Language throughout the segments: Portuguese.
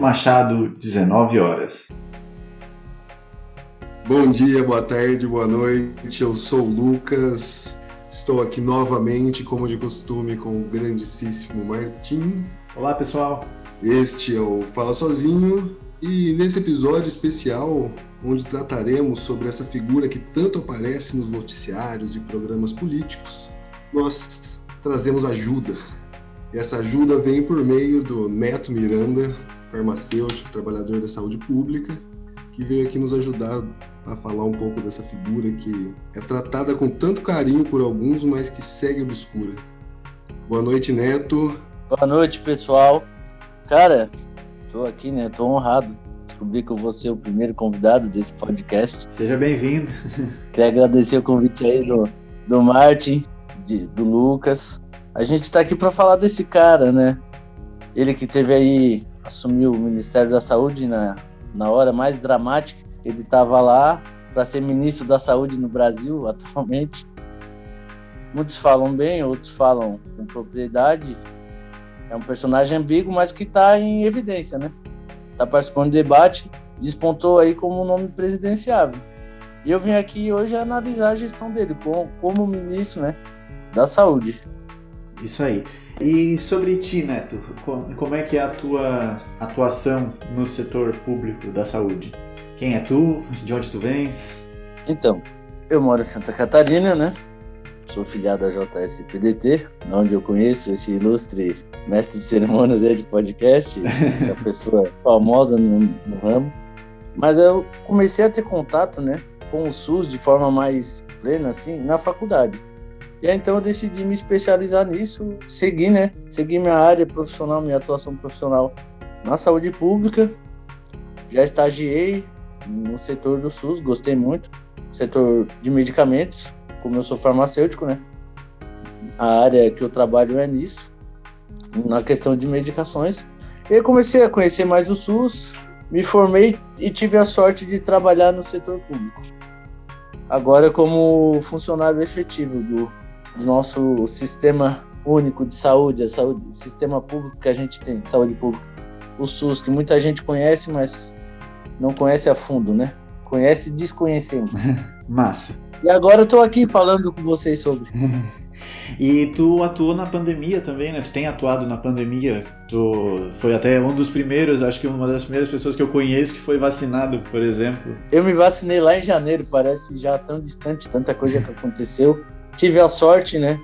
Machado, 19 horas. Bom dia, boa tarde, boa noite. Eu sou o Lucas. Estou aqui novamente, como de costume, com o grandíssimo Martim. Olá, pessoal. Este é o Fala Sozinho e nesse episódio especial, onde trataremos sobre essa figura que tanto aparece nos noticiários e programas políticos, nós trazemos ajuda. E essa ajuda vem por meio do Neto Miranda, farmacêutico, trabalhador da saúde pública, que veio aqui nos ajudar a falar um pouco dessa figura que é tratada com tanto carinho por alguns, mas que segue obscura. Boa noite, Neto. Boa noite, pessoal. Cara, tô aqui, né? Tô honrado. Descobri que eu vou ser o primeiro convidado desse podcast. Seja bem-vindo. Queria agradecer o convite aí do, do Martin, de, do Lucas. A gente está aqui para falar desse cara, né? Ele que teve aí, assumiu o Ministério da Saúde na, na hora mais dramática. Ele estava lá para ser ministro da Saúde no Brasil atualmente. Muitos falam bem, outros falam com propriedade. É um personagem ambíguo, mas que está em evidência, né? Está participando do debate, despontou aí como um nome presidenciável. E eu vim aqui hoje analisar a gestão dele como, como ministro, né, da Saúde. Isso aí. E sobre ti, Neto, como é que é a tua atuação no setor público da saúde? Quem é tu? De onde tu vens? Então, eu moro em Santa Catarina, né? Sou filiado à JSPDT, onde eu conheço esse ilustre mestre de cerimônias de podcast, é uma pessoa famosa no, no, ramo. Mas eu comecei a ter contato, né, com o SUS de forma mais plena, assim, na faculdade. E aí, então eu decidi me especializar nisso, seguir, né, seguir minha área profissional, minha atuação profissional na saúde pública. Já estagiei no setor do SUS, gostei muito, setor de medicamentos, como eu sou farmacêutico, né? A área que eu trabalho é nisso, na questão de medicações. E aí comecei a conhecer mais o SUS, me formei e tive a sorte de trabalhar no setor público. Agora como funcionário efetivo do, do nosso sistema único de saúde, a saúde, o sistema público que a gente tem, saúde pública, o SUS, que muita gente conhece, mas não conhece a fundo, né? Conhece desconhecendo. Massa. E agora eu tô aqui falando com vocês sobre. e tu atuou na pandemia também, né? Tu tem atuado na pandemia. Tu foi até um dos primeiros, acho que uma das primeiras pessoas que eu conheço que foi vacinado, por exemplo. Eu me vacinei lá em janeiro, parece já tão distante, tanta coisa que aconteceu. Tive a sorte, né?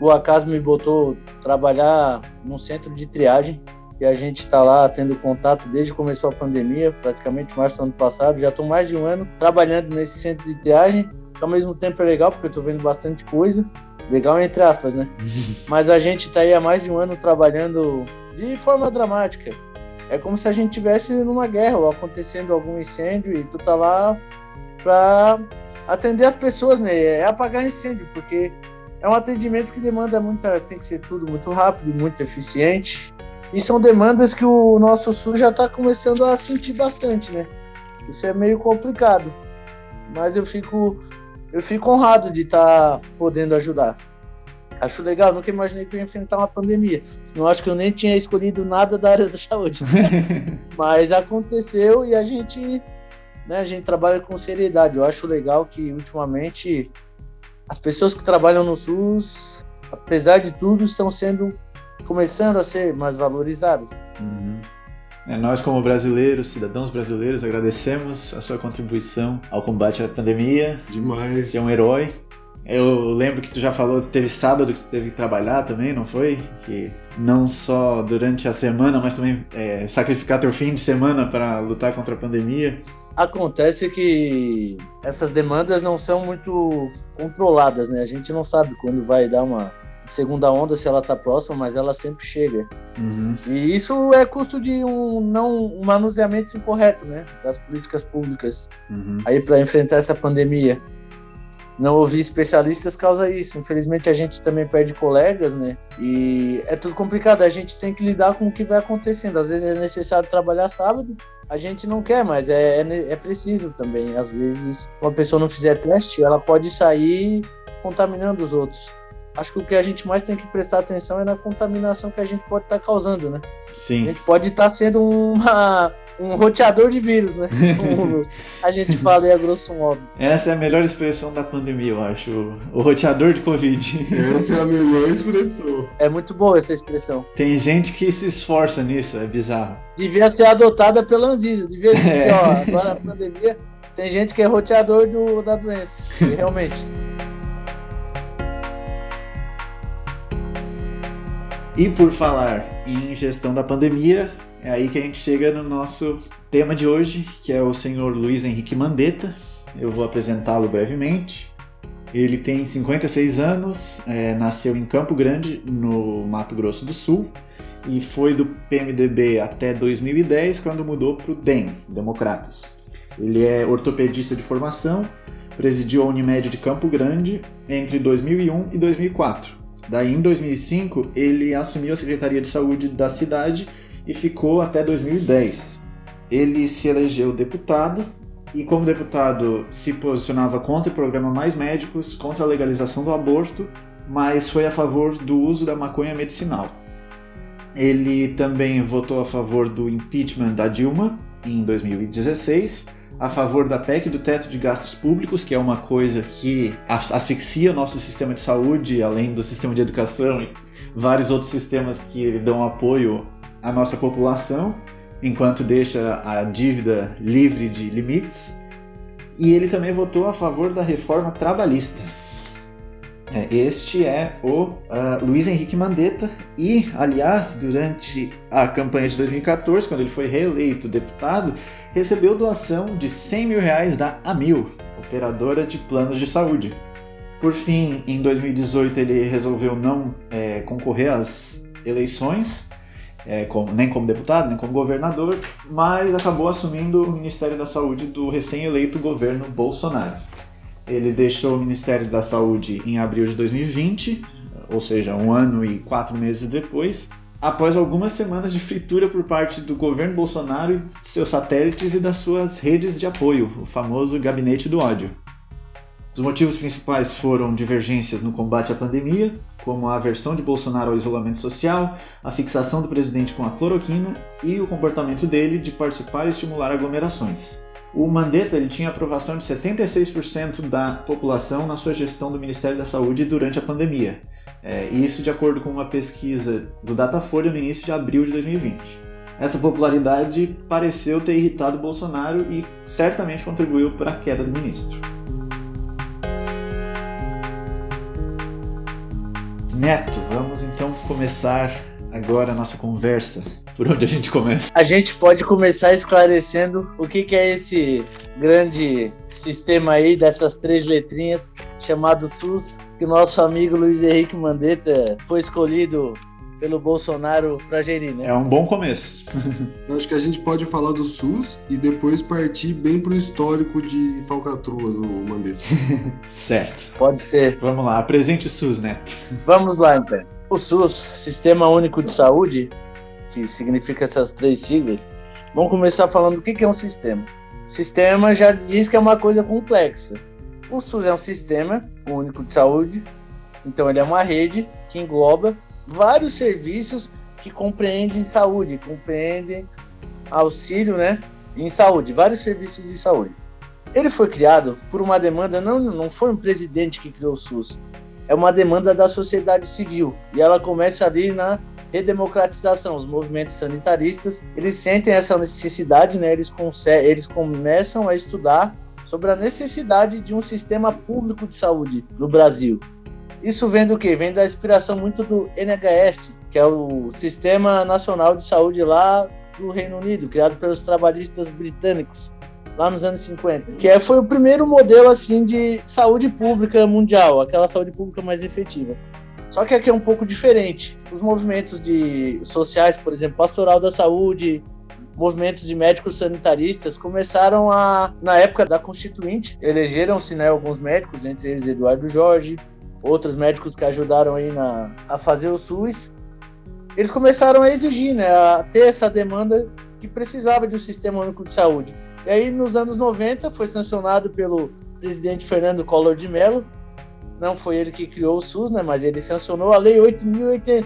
O acaso me botou trabalhar num centro de triagem e a gente está lá tendo contato desde que começou a pandemia, praticamente março do ano passado. Já estou mais de um ano trabalhando nesse centro de triagem ao mesmo tempo é legal, porque eu tô vendo bastante coisa. Legal entre aspas, né? Mas a gente tá aí há mais de um ano trabalhando de forma dramática. É como se a gente tivesse numa guerra ou acontecendo algum incêndio e tu tá lá pra atender as pessoas, né? É apagar incêndio, porque é um atendimento que demanda muita. tem que ser tudo muito rápido, muito eficiente. E são demandas que o nosso SUS já está começando a sentir bastante, né? Isso é meio complicado. Mas eu fico eu fico honrado de estar tá podendo ajudar. Acho legal, nunca imaginei que eu ia enfrentar uma pandemia. Senão acho que eu nem tinha escolhido nada da área da saúde. Mas aconteceu e a gente, né, a gente trabalha com seriedade. Eu acho legal que ultimamente as pessoas que trabalham no SUS, apesar de tudo, estão sendo começando a ser mais valorizadas. Uhum. É, nós, como brasileiros, cidadãos brasileiros, agradecemos a sua contribuição ao combate à pandemia. Demais. Você é um herói. Eu lembro que tu já falou que teve sábado que tu teve que trabalhar também, não foi? Que não só durante a semana, mas também é, sacrificar teu fim de semana para lutar contra a pandemia. Acontece que essas demandas não são muito controladas, né? A gente não sabe quando vai dar uma segunda onda se ela está próxima, mas ela sempre chega. Uhum. E isso é custo de um não um manuseamento incorreto, né, das políticas públicas uhum. aí para enfrentar essa pandemia. Não ouvir especialistas causa isso. Infelizmente a gente também perde colegas, né? E é tudo complicado. A gente tem que lidar com o que vai acontecendo. Às vezes é necessário trabalhar sábado, a gente não quer, mas é, é, é preciso também. Às vezes, uma pessoa não fizer teste, ela pode sair contaminando os outros. acho que o que a gente mais tem que prestar atenção é na contaminação que a gente pode estar tá causando, né? Sim. A gente pode estar tá sendo uma, um roteador de vírus, né? Como a gente fala aí a grosso modo. Essa é a melhor expressão da pandemia, eu acho. O roteador de Covid. Essa é a melhor expressão. É muito boa essa expressão. Tem gente que se esforça nisso, é bizarro. Devia ser adotada pela Anvisa. Devia ser, é. ó, agora a pandemia. Tem gente que é roteador do, da doença. E realmente. E por falar em gestão da pandemia, é aí que a gente chega no nosso tema de hoje, que é o senhor Luiz Henrique Mandetta. Eu vou apresentá-lo brevemente. Ele tem 56 anos, é, nasceu em Campo Grande, no Mato Grosso do Sul, e foi do PMDB até 2010, quando mudou para o DEM, Democratas. Ele é ortopedista de formação, presidiu a Unimed de Campo Grande entre 2001 e 2004 Daí, em 2005, ele assumiu a Secretaria de Saúde da cidade e ficou até 2010. Ele se elegeu deputado e, como deputado, se posicionava contra o programa Mais Médicos, contra a legalização do aborto, mas foi a favor do uso da maconha medicinal. Ele também votou a favor do impeachment da Dilma em 2016 a favor da PEC do teto de gastos públicos, que é uma coisa que asfixia o nosso sistema de saúde, além do sistema de educação e vários outros sistemas que dão apoio à nossa população, enquanto deixa a dívida livre de limites. E ele também votou a favor da reforma trabalhista, é, este é o uh, Luiz Henrique Mandetta e, aliás, durante a campanha de 2014, quando ele foi reeleito deputado, recebeu doação de 100 mil reais da Amil, operadora de planos de saúde. Por fim, em 2018 ele resolveu não é, concorrer às eleições, é, como, nem como deputado, nem como governador, mas acabou assumindo o Ministério da Saúde do recém-eleito governo Bolsonaro. Ele deixou o Ministério da Saúde em abril de 2020, ou seja, um ano e quatro meses depois, após algumas semanas de fritura por parte do governo Bolsonaro, seus satélites e das suas redes de apoio, o famoso gabinete do ódio. Os motivos principais foram divergências no combate à pandemia, como a aversão de Bolsonaro ao isolamento social, a fixação do presidente com a cloroquina e o comportamento dele de participar e estimular aglomerações. O Mandetta ele tinha aprovação de 76% da população na sua gestão do Ministério da Saúde durante a pandemia. É, isso de acordo com uma pesquisa do Datafolha no início de abril de 2020. Essa popularidade pareceu ter irritado Bolsonaro e certamente contribuiu para a queda do ministro. Neto, vamos então começar agora a nossa conversa. Por onde a gente começa? A gente pode começar esclarecendo o que, que é esse grande sistema aí dessas três letrinhas chamado SUS, que o nosso amigo Luiz Henrique Mandetta foi escolhido pelo Bolsonaro para gerir, né? É um bom começo. Acho que a gente pode falar do SUS e depois partir bem pro histórico de falcatrua do Mandetta. certo. Pode ser. Vamos lá, apresente o SUS, Neto. Vamos lá, então. O SUS, Sistema Único de Saúde, que significa essas três siglas, vamos começar falando o que é um sistema. Sistema já diz que é uma coisa complexa. O SUS é um sistema único de saúde, então ele é uma rede que engloba vários serviços que compreendem saúde, compreendem auxílio, né, em saúde, vários serviços de saúde. Ele foi criado por uma demanda, não, não foi um presidente que criou o SUS, é uma demanda da sociedade civil e ela começa ali na redemocratização. Os movimentos sanitaristas eles sentem essa necessidade, né? Eles, eles começam a estudar sobre a necessidade de um sistema público de saúde no Brasil. Isso vem do que? Vem da inspiração muito do NHS, que é o Sistema Nacional de Saúde lá do Reino Unido, criado pelos trabalhistas britânicos lá nos anos 50, que é, foi o primeiro modelo assim de saúde pública mundial, aquela saúde pública mais efetiva. Só que aqui é um pouco diferente. Os movimentos de sociais, por exemplo, pastoral da saúde, movimentos de médicos sanitaristas começaram a, na época da Constituinte, elegeram-se né, alguns médicos, entre eles Eduardo Jorge, outros médicos que ajudaram aí na, a fazer o SUS. Eles começaram a exigir, né, a ter essa demanda que precisava de um sistema único de saúde. E aí, nos anos 90, foi sancionado pelo presidente Fernando Collor de Mello não foi ele que criou o SUS, né? Mas ele sancionou a Lei 8.080,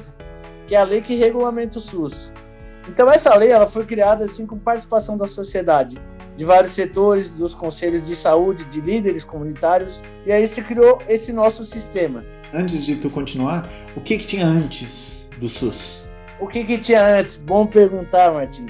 que é a lei que regulamenta o SUS. Então essa lei ela foi criada assim com participação da sociedade, de vários setores, dos conselhos de saúde, de líderes comunitários, e aí se criou esse nosso sistema. Antes de tu continuar, o que, que tinha antes do SUS? O que, que tinha antes? Bom perguntar, Martim.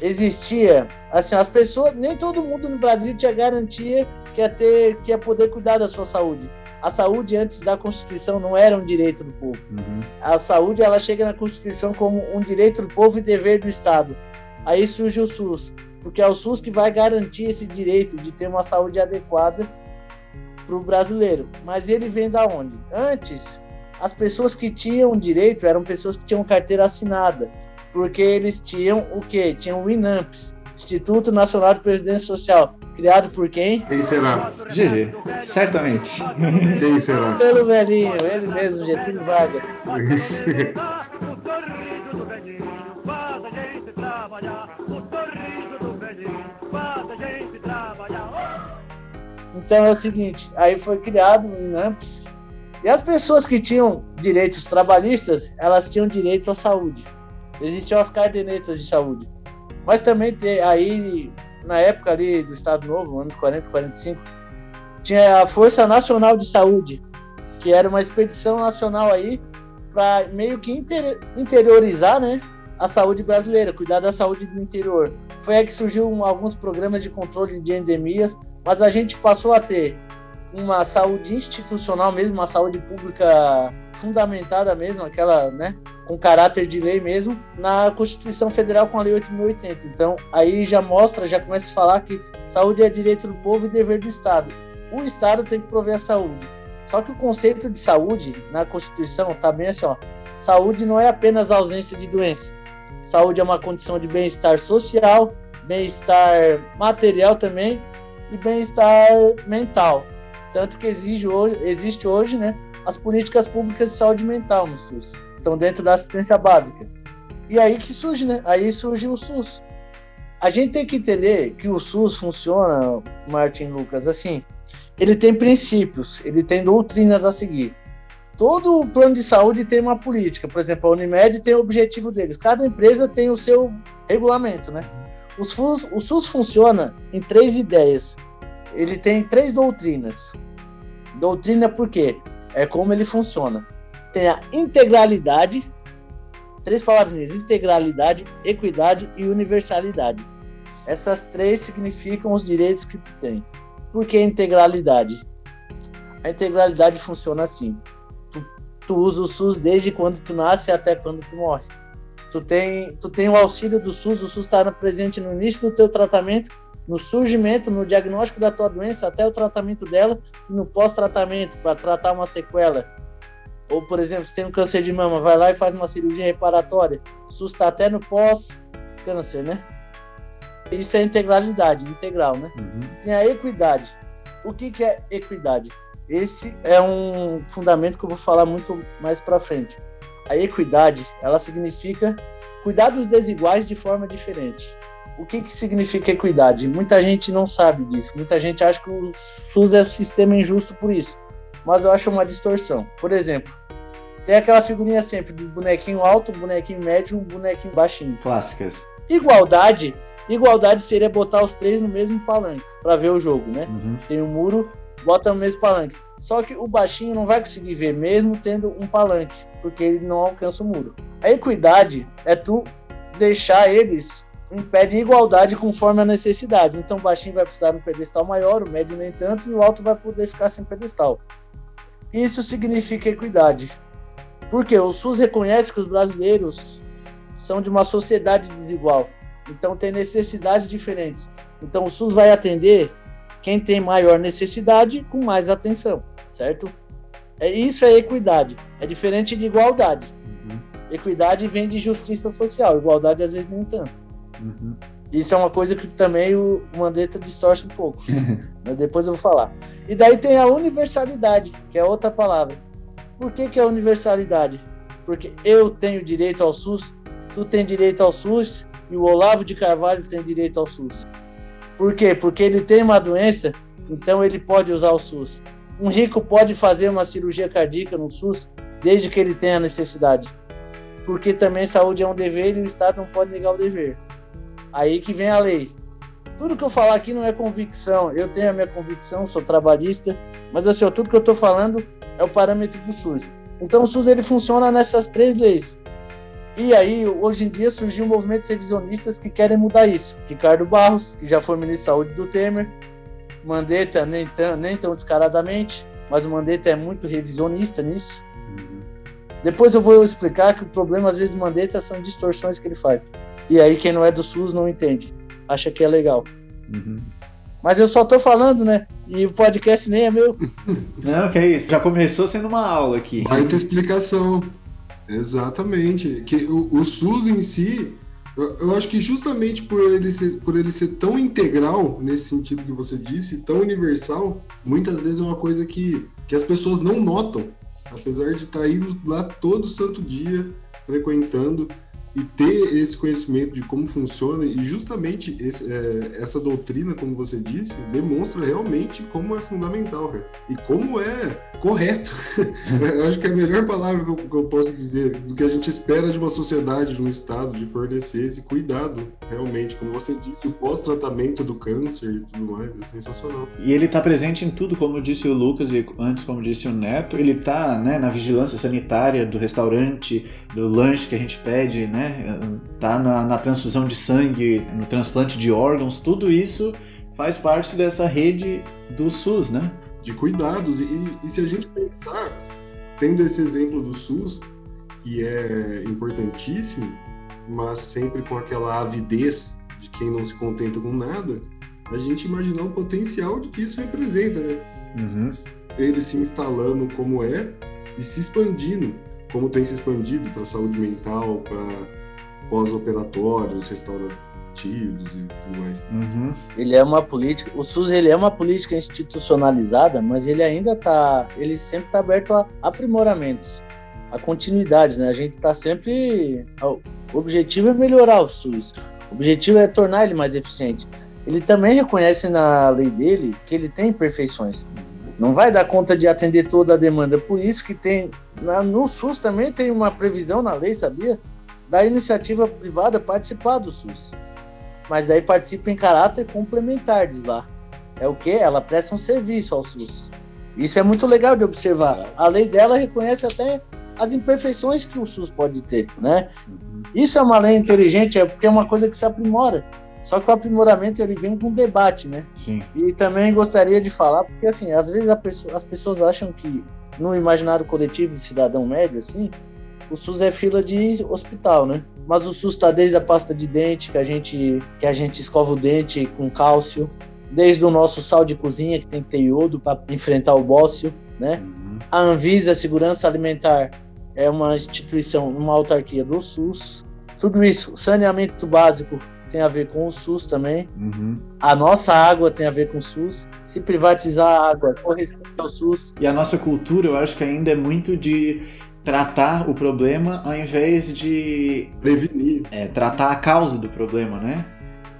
Existia, assim, as pessoas, nem todo mundo no Brasil tinha garantia que ia ter, que ia poder cuidar da sua saúde. A saúde antes da Constituição não era um direito do povo. Uhum. A saúde ela chega na Constituição como um direito do povo e dever do Estado. Aí surge o SUS, porque é o SUS que vai garantir esse direito de ter uma saúde adequada para o brasileiro. Mas ele vem da onde? Antes, as pessoas que tinham direito eram pessoas que tinham carteira assinada, porque eles tinham o quê? Tinham o INAMPS, Instituto Nacional de Previdência Social, criado por quem? Quem será? GG, certamente. Quem será? Pelo velhinho, ele mesmo, Getúlio Vargas. Então é o seguinte, aí foi criado o INAMPS, e as pessoas que tinham direitos trabalhistas, elas tinham direito à saúde. Existiam as cadernetas de saúde. Mas também aí, na época ali do Estado Novo, anos 40, 45, tinha a Força Nacional de Saúde, que era uma expedição nacional aí para meio que inter, interiorizar, né, a saúde brasileira, cuidar da saúde do interior. Foi aí que surgiu alguns programas de controle de endemias, mas a gente passou a ter uma saúde institucional mesmo, uma saúde pública fundamentada mesmo, aquela, né, com caráter de lei mesmo, na Constituição Federal com a Lei 8080. Então, aí já mostra, já começa a falar que saúde é direito do povo e dever do Estado. O Estado tem que prover a saúde. Só que o conceito de saúde na Constituição tá bem assim, ó. Saúde não é apenas ausência de doença. Saúde é uma condição de bem-estar social, bem-estar material também e bem-estar mental. Tanto que exige hoje, existe hoje né, as políticas públicas de saúde mental no SUS estão dentro da assistência básica. E aí que surge, né? Aí surge o SUS. A gente tem que entender que o SUS funciona, Martin Lucas, assim, ele tem princípios, ele tem doutrinas a seguir. Todo plano de saúde tem uma política, por exemplo, a Unimed tem o objetivo deles. Cada empresa tem o seu regulamento, né? O SUS, o SUS funciona em três ideias. Ele tem três doutrinas. Doutrina por quê? É como ele funciona tem a integralidade, três palavrinhas, integralidade, equidade e universalidade. Essas três significam os direitos que tu tem. Por que integralidade? A integralidade funciona assim. Tu, usa o SUS desde quando tu nasce até quando tu morre. Tu tem, tu tem o auxílio do SUS, o SUS está presente no início do teu tratamento, no surgimento, no diagnóstico da tua doença, até o tratamento dela, e no pós-tratamento, para tratar uma sequela ou, por exemplo, se tem um câncer de mama, vai lá e faz uma cirurgia reparatória. SUS está até no pós-câncer, né? Isso é integralidade, integral, né? Uhum. Tem a equidade. O que, que é equidade? Esse é um fundamento que eu vou falar muito mais para frente. A equidade, ela significa cuidar dos desiguais de forma diferente. O que, que significa equidade? Muita gente não sabe disso. Muita gente acha que o SUS é um sistema injusto por isso mas eu acho uma distorção. Por exemplo, tem aquela figurinha sempre do bonequinho alto, bonequinho médio, bonequinho baixinho. Clássicas. Igualdade, igualdade seria botar os três no mesmo palanque para ver o jogo, né? Uhum. Tem um muro, bota no mesmo palanque. Só que o baixinho não vai conseguir ver mesmo tendo um palanque, porque ele não alcança o muro. A equidade é tu deixar eles em pé de igualdade conforme a necessidade. Então o baixinho vai precisar de um pedestal maior, o médio nem tanto, e o alto vai poder ficar sem pedestal. Isso significa equidade. Porque o SUS reconhece que os brasileiros são de uma sociedade desigual. Então tem necessidades diferentes. Então o SUS vai atender quem tem maior necessidade com mais atenção, certo? É isso é equidade. É diferente de igualdade. Uhum. Equidade vem de justiça social, igualdade às vezes nem tanto. Uhum. Isso é uma coisa que também o Mandetta distorce um pouco. mas depois eu vou falar. E daí tem a universalidade, que é outra palavra. Por que, que é universalidade? Porque eu tenho direito ao SUS, tu tem direito ao SUS e o Olavo de Carvalho tem direito ao SUS. Por quê? Porque ele tem uma doença, então ele pode usar o SUS. um rico pode fazer uma cirurgia cardíaca no SUS desde que ele tenha necessidade. Porque também saúde é um dever e o Estado não pode negar o dever. Aí que vem a lei. Tudo que eu falar aqui não é convicção. Eu tenho a minha convicção, sou trabalhista, mas assim, tudo que eu estou falando é o parâmetro do SUS. Então o SUS ele funciona nessas três leis. E aí, hoje em dia, surgiu movimentos revisionistas que querem mudar isso. Ricardo Barros, que já foi ministro da Saúde do Temer, Mandetta nem tão, nem tão descaradamente, mas o Mandetta é muito revisionista nisso. Uhum. Depois eu vou explicar que o problema, às vezes, do Mandetta são distorções que ele faz. E aí, quem não é do SUS não entende. Acha que é legal. Uhum. Mas eu só tô falando, né? E o podcast nem é meu. Não, que é isso. Já começou sendo uma aula aqui. Vai ter explicação. Exatamente. Que o, o SUS em si, eu, eu, acho que justamente por ele, ser, por ele ser tão integral, nesse sentido que você disse, tão universal, muitas vezes é uma coisa que, que as pessoas não notam. Apesar de estar tá indo lá todo santo dia, frequentando, e ter esse conhecimento de como funciona e justamente esse, é, essa doutrina, como você disse, demonstra realmente como é fundamental cara. e como é correto. acho que é a melhor palavra que eu, que eu, posso dizer do que a gente espera de uma sociedade, de um estado, de fornecer esse cuidado realmente, como você disse, o pós-tratamento do câncer e tudo mais é sensacional. E ele está presente em tudo, como disse o Lucas e antes como disse o Neto, ele está né, na vigilância sanitária do restaurante, do lanche que a gente pede, né? Tá na, na transfusão de sangue, no transplante de órgãos, tudo isso faz parte dessa rede do SUS, né? De cuidados. E, e se a gente pensar, tendo esse exemplo do SUS, que é importantíssimo, mas sempre com aquela avidez de quem não se contenta com nada, a gente imaginar o potencial de que isso representa, né? Uhum. Ele se instalando como é e se expandindo, como tem se expandido para a saúde mental, para pós-operatórios, restaurativos e tudo mais. Uhum. Ele é uma política, o SUS ele é uma política institucionalizada, mas ele ainda está, ele sempre está aberto a aprimoramentos, a continuidade, né? A gente está sempre, o objetivo é melhorar o SUS, o objetivo é tornar ele mais eficiente. Ele também reconhece na lei dele que ele tem imperfeições. Não vai dar conta de atender toda a demanda, por isso que tem na, no SUS também tem uma previsão na lei, sabia? Da iniciativa privada participar do SUS. Mas daí participa em caráter complementar, diz lá. É o que? Ela presta um serviço ao SUS. Isso é muito legal de observar. A lei dela reconhece até as imperfeições que o SUS pode ter, né? Uhum. Isso é uma lei inteligente, é porque é uma coisa que se aprimora. Só que o aprimoramento ele vem com debate, né? Sim. E também gostaria de falar, porque assim, às vezes pessoa, as pessoas acham que no imaginário coletivo do cidadão médio, assim, o SUS é fila de hospital, né? Mas o SUS está desde a pasta de dente, que a gente, que a gente escova o dente com cálcio, desde o nosso sal de cozinha, que tem que ter iodo para enfrentar o bócio, né? Uhum. A Anvisa, Segurança Alimentar, é uma instituição, uma autarquia do SUS. Tudo isso, saneamento básico tem a ver com o SUS também. Uhum. A nossa água tem a ver com o SUS. Se privatizar a água corresponde ao SUS. E a nossa cultura, eu acho que ainda é muito de tratar o problema ao invés de prevenir, é, tratar a causa do problema, né?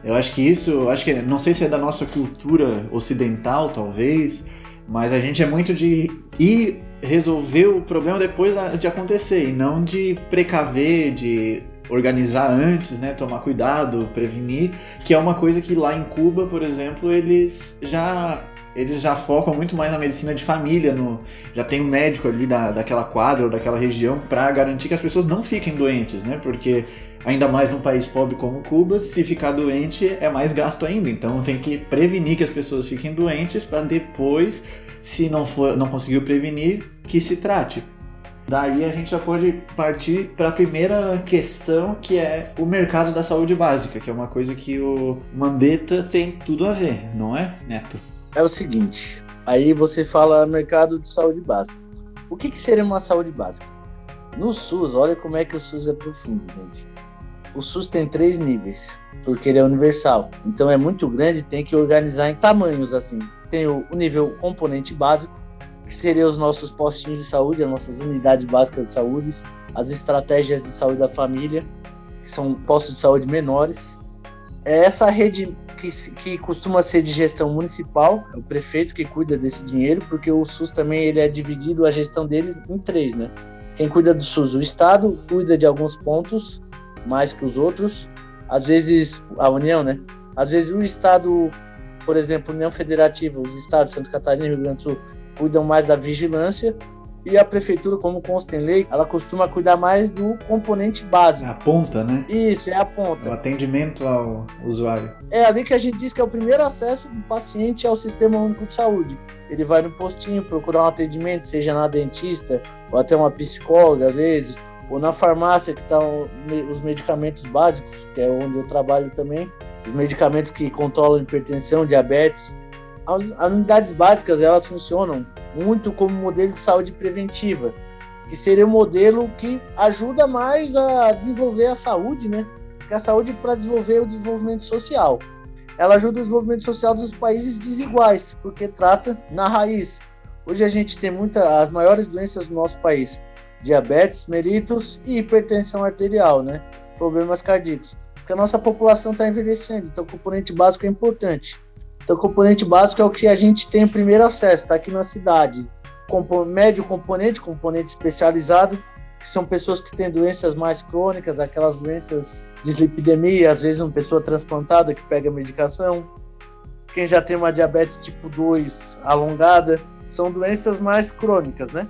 Eu acho que isso, acho que não sei se é da nossa cultura ocidental, talvez, mas a gente é muito de ir resolver o problema depois de acontecer e não de precaver, de organizar antes, né, tomar cuidado, prevenir, que é uma coisa que lá em Cuba, por exemplo, eles já eles já focam muito mais na medicina de família, no, já tem um médico ali da, daquela quadra ou daquela região para garantir que as pessoas não fiquem doentes, né? Porque ainda mais num país pobre como Cuba, se ficar doente é mais gasto ainda. Então tem que prevenir que as pessoas fiquem doentes para depois, se não for, não conseguiu prevenir, que se trate. Daí a gente já pode partir para a primeira questão, que é o mercado da saúde básica, que é uma coisa que o Mandetta tem tudo a ver, não é, Neto? É o seguinte: aí você fala mercado de saúde básica. O que, que seria uma saúde básica? No SUS, olha como é que o SUS é profundo, gente. O SUS tem três níveis, porque ele é universal. Então é muito grande, tem que organizar em tamanhos assim. Tem o, o nível componente básico, que seria os nossos postinhos de saúde, as nossas unidades básicas de saúde, as estratégias de saúde da família, que são postos de saúde menores. É essa rede que, que costuma ser de gestão municipal, é o prefeito que cuida desse dinheiro, porque o SUS também ele é dividido a gestão dele em três, né? Quem cuida do SUS, o Estado cuida de alguns pontos mais que os outros, às vezes a União, né? Às vezes o Estado, por exemplo, União Federativa, os estados Santa Catarina e Rio Grande do Sul cuidam mais da vigilância e a prefeitura, como consta em lei, ela costuma cuidar mais do componente básico. A ponta, né? Isso, é a ponta. O atendimento ao usuário. É ali que a gente diz que é o primeiro acesso do paciente ao Sistema Único de Saúde. Ele vai no postinho procurar um atendimento, seja na dentista ou até uma psicóloga, às vezes, ou na farmácia, que estão tá os medicamentos básicos, que é onde eu trabalho também, os medicamentos que controlam hipertensão, diabetes. As, as unidades básicas, elas funcionam muito como modelo de saúde preventiva, que seria um modelo que ajuda mais a desenvolver a saúde, né? Porque a saúde para desenvolver o desenvolvimento social. Ela ajuda o desenvolvimento social dos países desiguais, porque trata na raiz. Hoje a gente tem muitas as maiores doenças no nosso país: diabetes, meritos e hipertensão arterial, né? Problemas cardíacos. Porque a nossa população está envelhecendo, então o componente básico é importante. Então, componente básico é o que a gente tem primeiro acesso, está aqui na cidade. Compo médio componente, componente especializado, que são pessoas que têm doenças mais crônicas, aquelas doenças de dislipidemia, às vezes uma pessoa transplantada que pega medicação. Quem já tem uma diabetes tipo 2 alongada, são doenças mais crônicas, né?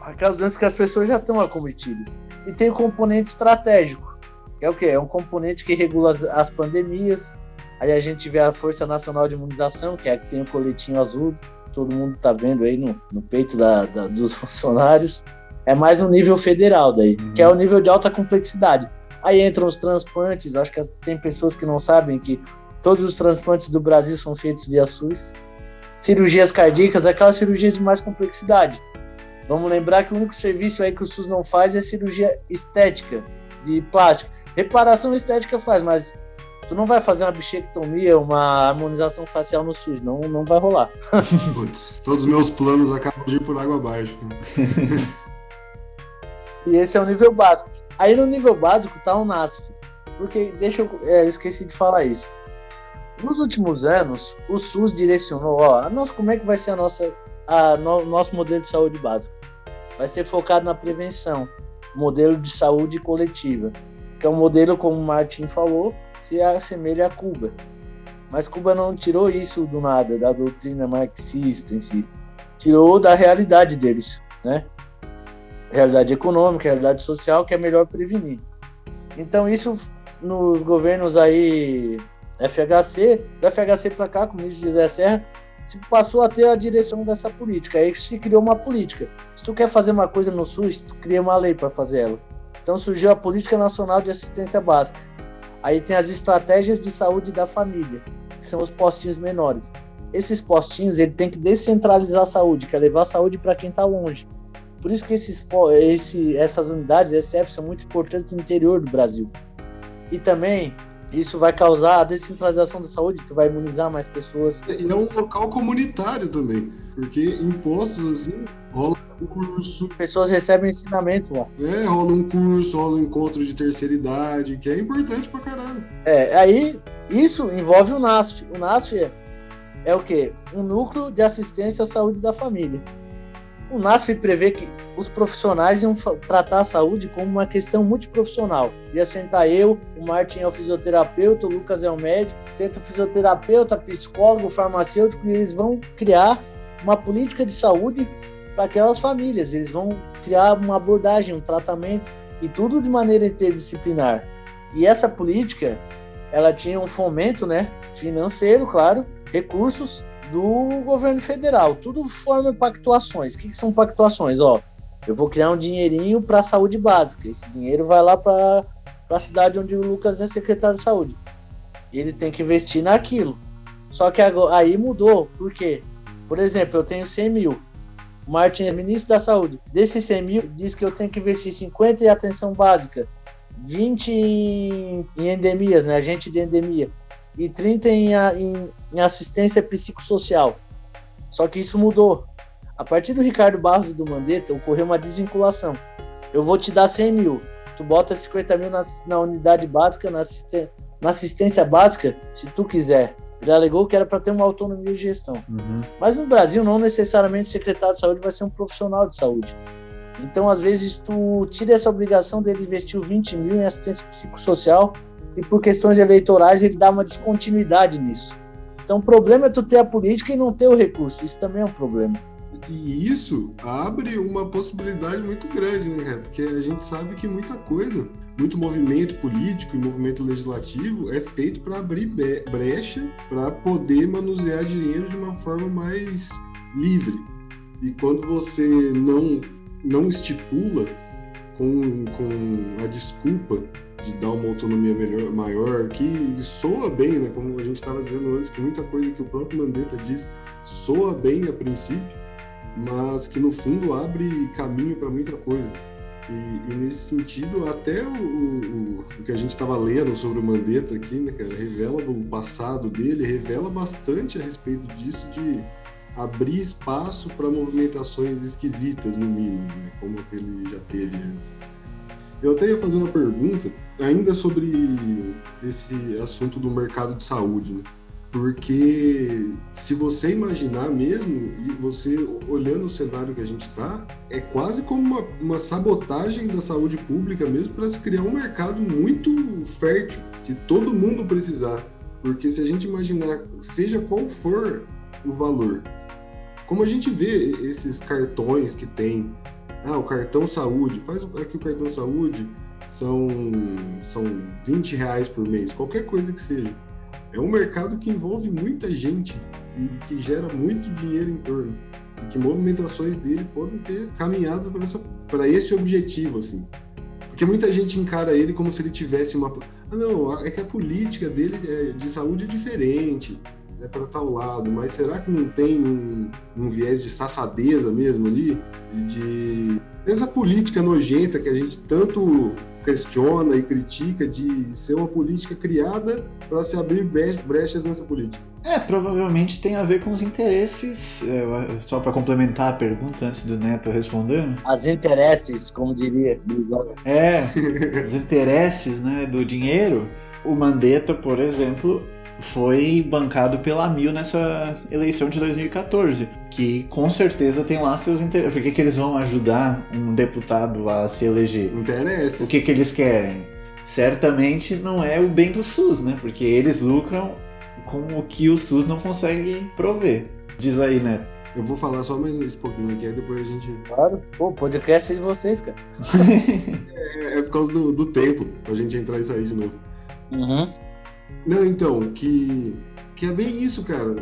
Aquelas doenças que as pessoas já estão acometidas. E tem o componente estratégico, que é o quê? É um componente que regula as, as pandemias, Aí a gente vê a Força Nacional de Imunização, que é a que tem o coletinho azul, todo mundo tá vendo aí no, no peito da, da, dos funcionários. É mais um nível federal daí, uhum. que é o nível de alta complexidade. Aí entram os transplantes, acho que tem pessoas que não sabem que todos os transplantes do Brasil são feitos via SUS. Cirurgias cardíacas, aquelas cirurgias de mais complexidade. Vamos lembrar que o único serviço aí que o SUS não faz é cirurgia estética, de plástico. Reparação estética faz, mas Tu não vai fazer uma bichectomia, uma harmonização facial no SUS, não, não vai rolar. Putz, todos os meus planos acabam de ir por água abaixo. e esse é o nível básico. Aí no nível básico tá o NASF. Porque, deixa eu. É, esqueci de falar isso. Nos últimos anos, o SUS direcionou, ó, nós, como é que vai ser a nossa, a, no, nosso modelo de saúde básico? Vai ser focado na prevenção, modelo de saúde coletiva, que é um modelo, como o Martin falou, se assemelha a Cuba. Mas Cuba não tirou isso do nada, da doutrina marxista em si. Tirou da realidade deles, né? Realidade econômica, realidade social, que é melhor prevenir. Então isso nos governos aí FHC, do FHC para cá, com o ministro José Serra, se passou a ter a direção dessa política. Aí se criou uma política. Se tu quer fazer uma coisa no SUS, tu cria uma lei para fazer ela. Então surgiu a Política Nacional de Assistência Básica, Aí tem as estratégias de saúde da família, que são os postinhos menores. Esses postinhos ele tem que descentralizar a saúde, que é levar a saúde para quem está longe. Por isso que esses, esse, essas unidades SF são muito importantes no interior do Brasil. E também isso vai causar a descentralização da saúde, tu vai imunizar mais pessoas. E é um local comunitário também, porque impostos assim rola um curso. Pessoas recebem ensinamento lá. É, rola um curso, rola um encontro de terceira idade, que é importante pra caralho. É, aí isso envolve o NASF. O NASF é, é o quê? Um núcleo de assistência à saúde da família. O NASF prevê que os profissionais iam tratar a saúde como uma questão multiprofissional. Ia sentar eu, o Martin é o fisioterapeuta, o Lucas é o médico, senta o fisioterapeuta, psicólogo, farmacêutico, e eles vão criar uma política de saúde para aquelas famílias. Eles vão criar uma abordagem, um tratamento e tudo de maneira interdisciplinar. E essa política, ela tinha um fomento, né, financeiro, claro, recursos do governo federal. Tudo forma pactuações. O que, que são pactuações? Ó, eu vou criar um dinheirinho para a saúde básica. Esse dinheiro vai lá para a cidade onde o Lucas é secretário de saúde. Ele tem que investir naquilo. Só que agora, aí mudou. Por quê? Por exemplo, eu tenho 100 mil. O Martin é ministro da Saúde. Desses 100 mil, diz que eu tenho que investir 50 em atenção básica, 20 em, em endemias, né, agente de endemia, e 30 em, em, em assistência psicossocial. Só que isso mudou. A partir do Ricardo Barros e do Mandetta, ocorreu uma desvinculação. Eu vou te dar 100 mil, tu bota 50 mil na, na unidade básica, na, Na assistência básica, se tu quiser, ele alegou que era para ter uma autonomia de gestão. Uhum. Mas no Brasil, não necessariamente o secretário de saúde vai ser um profissional de saúde. Então, às vezes, tu tira essa obrigação dele investir 20 mil em assistência psicossocial e por questões eleitorais ele dá uma descontinuidade nisso. Então, o problema é tu ter a política e não ter o recurso. Isso também é um problema. E isso abre uma possibilidade muito grande, né, cara? Porque a gente sabe que muita coisa, muito movimento político e movimento legislativo é feito para abrir brecha para poder manusear dinheiro de uma forma mais livre. E quando você não, não estipula com, com a desculpa de dar uma autonomia melhor, maior, que soa bem, né? Como a gente estava dizendo antes, que muita coisa que o próprio Mandetta diz soa bem a princípio, mas que no fundo abre caminho para muita coisa. E, e, nesse sentido, até o, o, o que a gente estava lendo sobre o Mandetta aqui, né, cara, revela o passado dele, revela bastante a respeito disso de abrir espaço para movimentações esquisitas, no mínimo, né, como ele já teve antes. Eu até ia fazer uma pergunta ainda sobre esse assunto do mercado de saúde, né? Porque se você imaginar mesmo, e você olhando o cenário que a gente está, é quase como uma, uma sabotagem da saúde pública mesmo para se criar um mercado muito fértil, que todo mundo precisar. Porque se a gente imaginar, seja qual for o valor, como a gente vê esses cartões que tem, ah, o cartão saúde, faz aqui o cartão saúde, são, são 20 reais por mês, qualquer coisa que seja é um mercado que envolve muita gente e que gera muito dinheiro em torno. E que movimentações dele podem ter caminhado para esse objetivo, assim. Porque muita gente encara ele como se ele tivesse uma. Ah, não, é que a política dele é, de saúde é diferente, é para tal lado, mas será que não tem um, um viés de safadeza mesmo ali? De. Essa política nojenta que a gente tanto questiona e critica de ser uma política criada para se abrir brechas nessa política. É, provavelmente tem a ver com os interesses, é, só para complementar a pergunta antes do Neto responder. As interesses, como diria É, os interesses né, do dinheiro. O Mandetta, por exemplo, foi bancado pela Mil nessa eleição de 2014, que com certeza tem lá seus interesses. Por que, que eles vão ajudar um deputado a se eleger? Interesses. O que, que eles querem? Certamente não é o bem do SUS, né? Porque eles lucram com o que o SUS não consegue prover. Diz aí, Neto. Eu vou falar só mais um pouquinho aqui, aí depois a gente. Claro, pô, podcast de vocês, cara. é, é, por causa do, do tempo, pra gente entrar e sair de novo. Uhum. Não, então, que, que é bem isso, cara.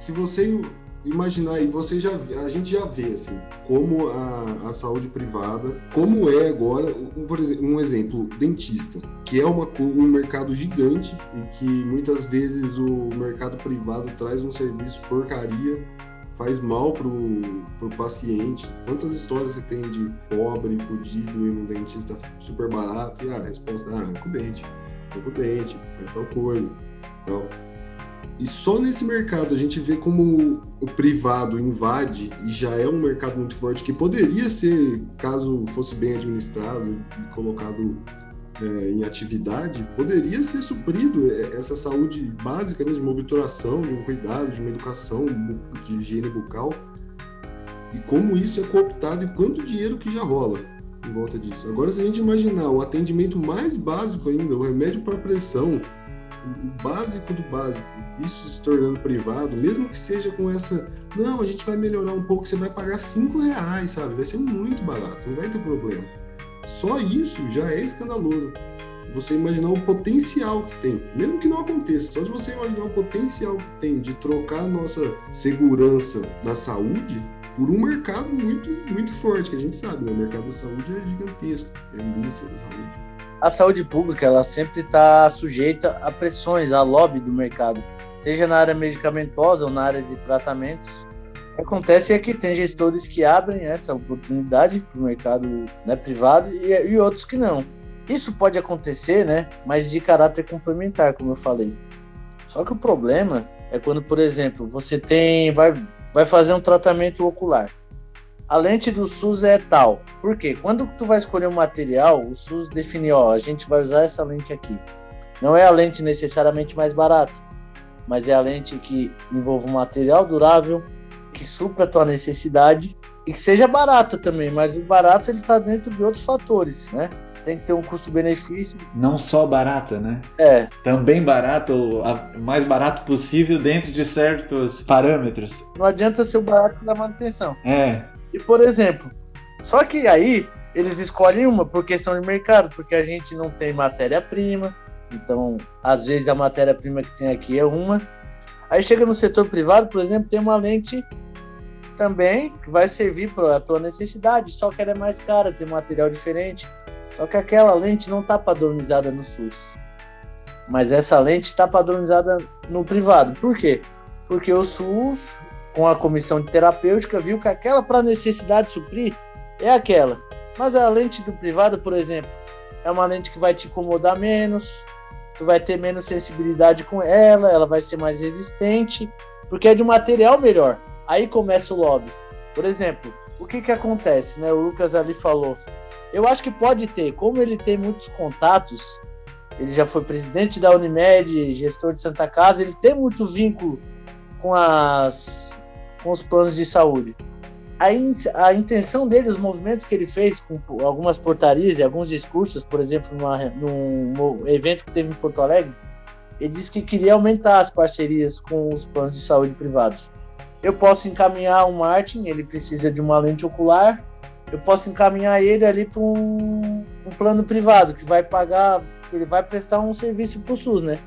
Se você imaginar e você já a gente já vê assim como a, a saúde privada como é agora um, por exemplo um exemplo dentista que é uma um mercado gigante e que muitas vezes o mercado privado traz um serviço porcaria faz mal pro, pro paciente. Quantas histórias você tem de pobre, fudido e um dentista super barato? E a resposta, ah, com dente com o dente, faz tal coisa. Então, e só nesse mercado a gente vê como o privado invade e já é um mercado muito forte que poderia ser, caso fosse bem administrado e colocado é, em atividade, poderia ser suprido é, essa saúde básica mesmo, de uma obturação, de um cuidado, de uma educação, de higiene bucal. E como isso é cooptado e quanto dinheiro que já rola em volta disso. Agora, se a gente imaginar o atendimento mais básico ainda, o remédio para pressão, o básico do básico, isso se tornando privado, mesmo que seja com essa, não, a gente vai melhorar um pouco, você vai pagar cinco reais, sabe? Vai ser muito barato, não vai ter problema. Só isso já é escandaloso. Você imaginar o potencial que tem, mesmo que não aconteça, só de você imaginar o potencial que tem de trocar a nossa segurança na saúde, por um mercado muito, muito forte, que a gente sabe, né? o mercado da saúde é gigantesco, é a indústria da saúde. A saúde pública, ela sempre está sujeita a pressões, a lobby do mercado, seja na área medicamentosa ou na área de tratamentos. O que acontece é que tem gestores que abrem essa oportunidade para o mercado né, privado e, e outros que não. Isso pode acontecer, né? Mas de caráter complementar, como eu falei. Só que o problema é quando, por exemplo, você tem vai vai fazer um tratamento ocular. A lente do SUS é tal. Por quê? Quando tu vai escolher um material, o SUS define, ó, a gente vai usar essa lente aqui. Não é a lente necessariamente mais barata, mas é a lente que envolve um material durável, que supra a tua necessidade e que seja barata também, mas o barato ele está dentro de outros fatores, né? Tem que ter um custo-benefício. Não só barata, né? É. Também barato, o mais barato possível dentro de certos parâmetros. Não adianta ser o barato da manutenção. É. E por exemplo, só que aí eles escolhem uma por questão de mercado, porque a gente não tem matéria-prima, então às vezes a matéria-prima que tem aqui é uma. Aí chega no setor privado, por exemplo, tem uma lente também que vai servir para a tua necessidade, só que ela é mais cara, tem material diferente. Só que aquela lente não está padronizada no SUS. Mas essa lente está padronizada no privado. Por quê? Porque o SUS, com a comissão de terapêutica, viu que aquela para necessidade suprir é aquela. Mas a lente do privado, por exemplo, é uma lente que vai te incomodar menos, tu vai ter menos sensibilidade com ela, ela vai ser mais resistente, porque é de um material melhor. Aí começa o lobby. Por exemplo, o que que acontece, né? O Lucas ali falou. Eu acho que pode ter, como ele tem muitos contatos, ele já foi presidente da Unimed, gestor de Santa Casa, ele tem muito vínculo com as com os planos de saúde a, in, a intenção dele, os movimentos que ele fez com algumas portarias e alguns discursos, por exemplo, numa, num evento que teve em Porto Alegre, ele disse que queria aumentar as parcerias com os planos de saúde privados. Eu posso encaminhar o Martin, ele precisa de uma lente ocular, eu posso encaminhar ele ali para um, um, plano privado que vai pagar, ele vai prestar um serviço para o SUS, né?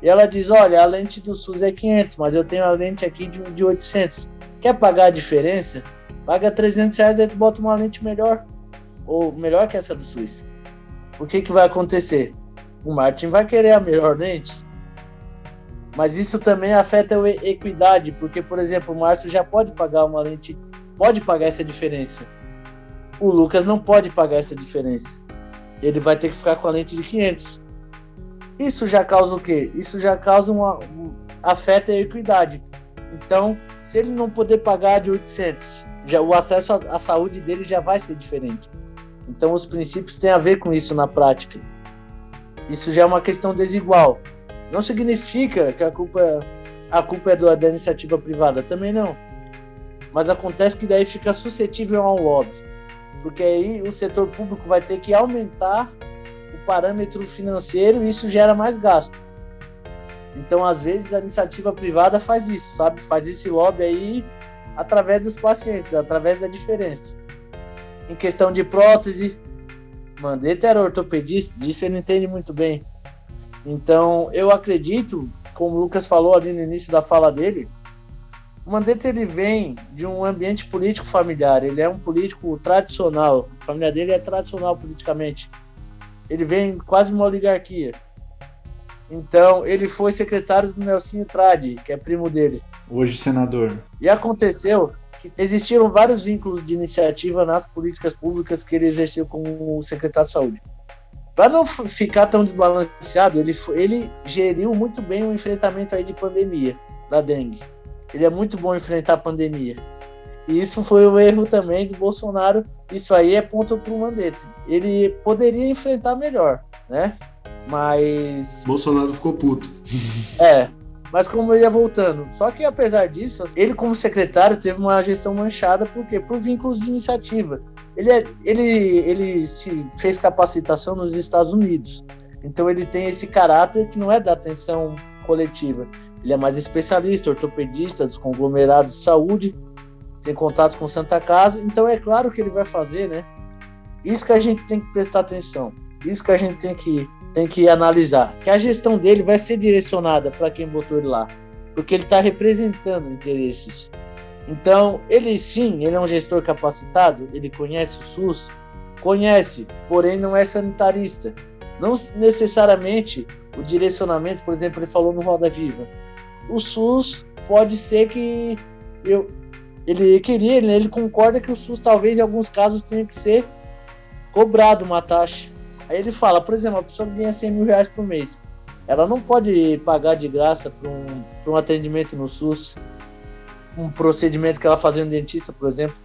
E ela diz: Olha, a lente do SUS é 500, mas eu tenho a lente aqui de, de 800 Quer pagar a diferença? Paga 300 reais e tu bota uma lente melhor. Ou melhor que essa do SUS. O que, que vai acontecer? O Martin vai querer a melhor lente. Mas isso também afeta a equidade, porque, por exemplo, o Márcio já pode pagar uma lente, pode pagar essa diferença. O Lucas não pode pagar essa diferença. Ele vai ter que ficar com a lente de 500. Isso já causa o quê? Isso já causa uma. Um, afeta a equidade. Então, se ele não poder pagar de 800, já, o acesso à, saúde dele já vai ser diferente. Então, os princípios têm a ver com isso na prática. Isso já é uma questão desigual. Não significa que a culpa, a culpa é da iniciativa privada, também não. Mas acontece que daí fica suscetível a um lobby. Porque aí o setor público vai ter que aumentar o parâmetro financeiro e isso gera mais gasto. Então, às vezes, a iniciativa privada faz isso, sabe? Faz esse lobby aí através dos pacientes, através da diferença. Em questão de prótese, Mandetta era ortopedista, disso ele entende muito bem. Então, eu acredito, como o Lucas falou ali no início da fala dele, o Mandetta ele vem de um ambiente político familiar, ele é um político tradicional, a família dele é tradicional politicamente. Ele vem quase uma oligarquia. Então, ele foi secretário do Nelsinho Tradi, que é primo dele. Hoje senador. E aconteceu que existiram vários vínculos de iniciativa nas políticas públicas que ele exerceu como secretário de saúde. Para não ficar tão desbalanceado, ele, ele geriu muito bem o enfrentamento aí de pandemia, da dengue. Ele é muito bom enfrentar a pandemia. E isso foi o um erro também do Bolsonaro. Isso aí é ponto para o Mandetta. Ele poderia enfrentar melhor, né? Mas. Bolsonaro ficou puto. É. Mas como eu ia voltando. Só que apesar disso, ele como secretário teve uma gestão manchada por quê? Por vínculos de iniciativa. Ele, é, ele, ele se fez capacitação nos Estados Unidos. Então ele tem esse caráter que não é da atenção coletiva. Ele é mais especialista, ortopedista dos conglomerados de saúde, tem contatos com Santa Casa. Então é claro que ele vai fazer, né? Isso que a gente tem que prestar atenção. Isso que a gente tem que tem que analisar que a gestão dele vai ser direcionada para quem botou ele lá, porque ele está representando interesses. Então, ele sim, ele é um gestor capacitado, ele conhece o SUS, conhece, porém não é sanitarista. Não necessariamente o direcionamento, por exemplo, ele falou no Roda Viva. O SUS pode ser que eu, ele queria, ele concorda que o SUS talvez em alguns casos tenha que ser cobrado uma taxa Aí ele fala, por exemplo, a pessoa ganha 100 mil reais por mês. Ela não pode pagar de graça para um, um atendimento no SUS, um procedimento que ela fazia no dentista, por exemplo.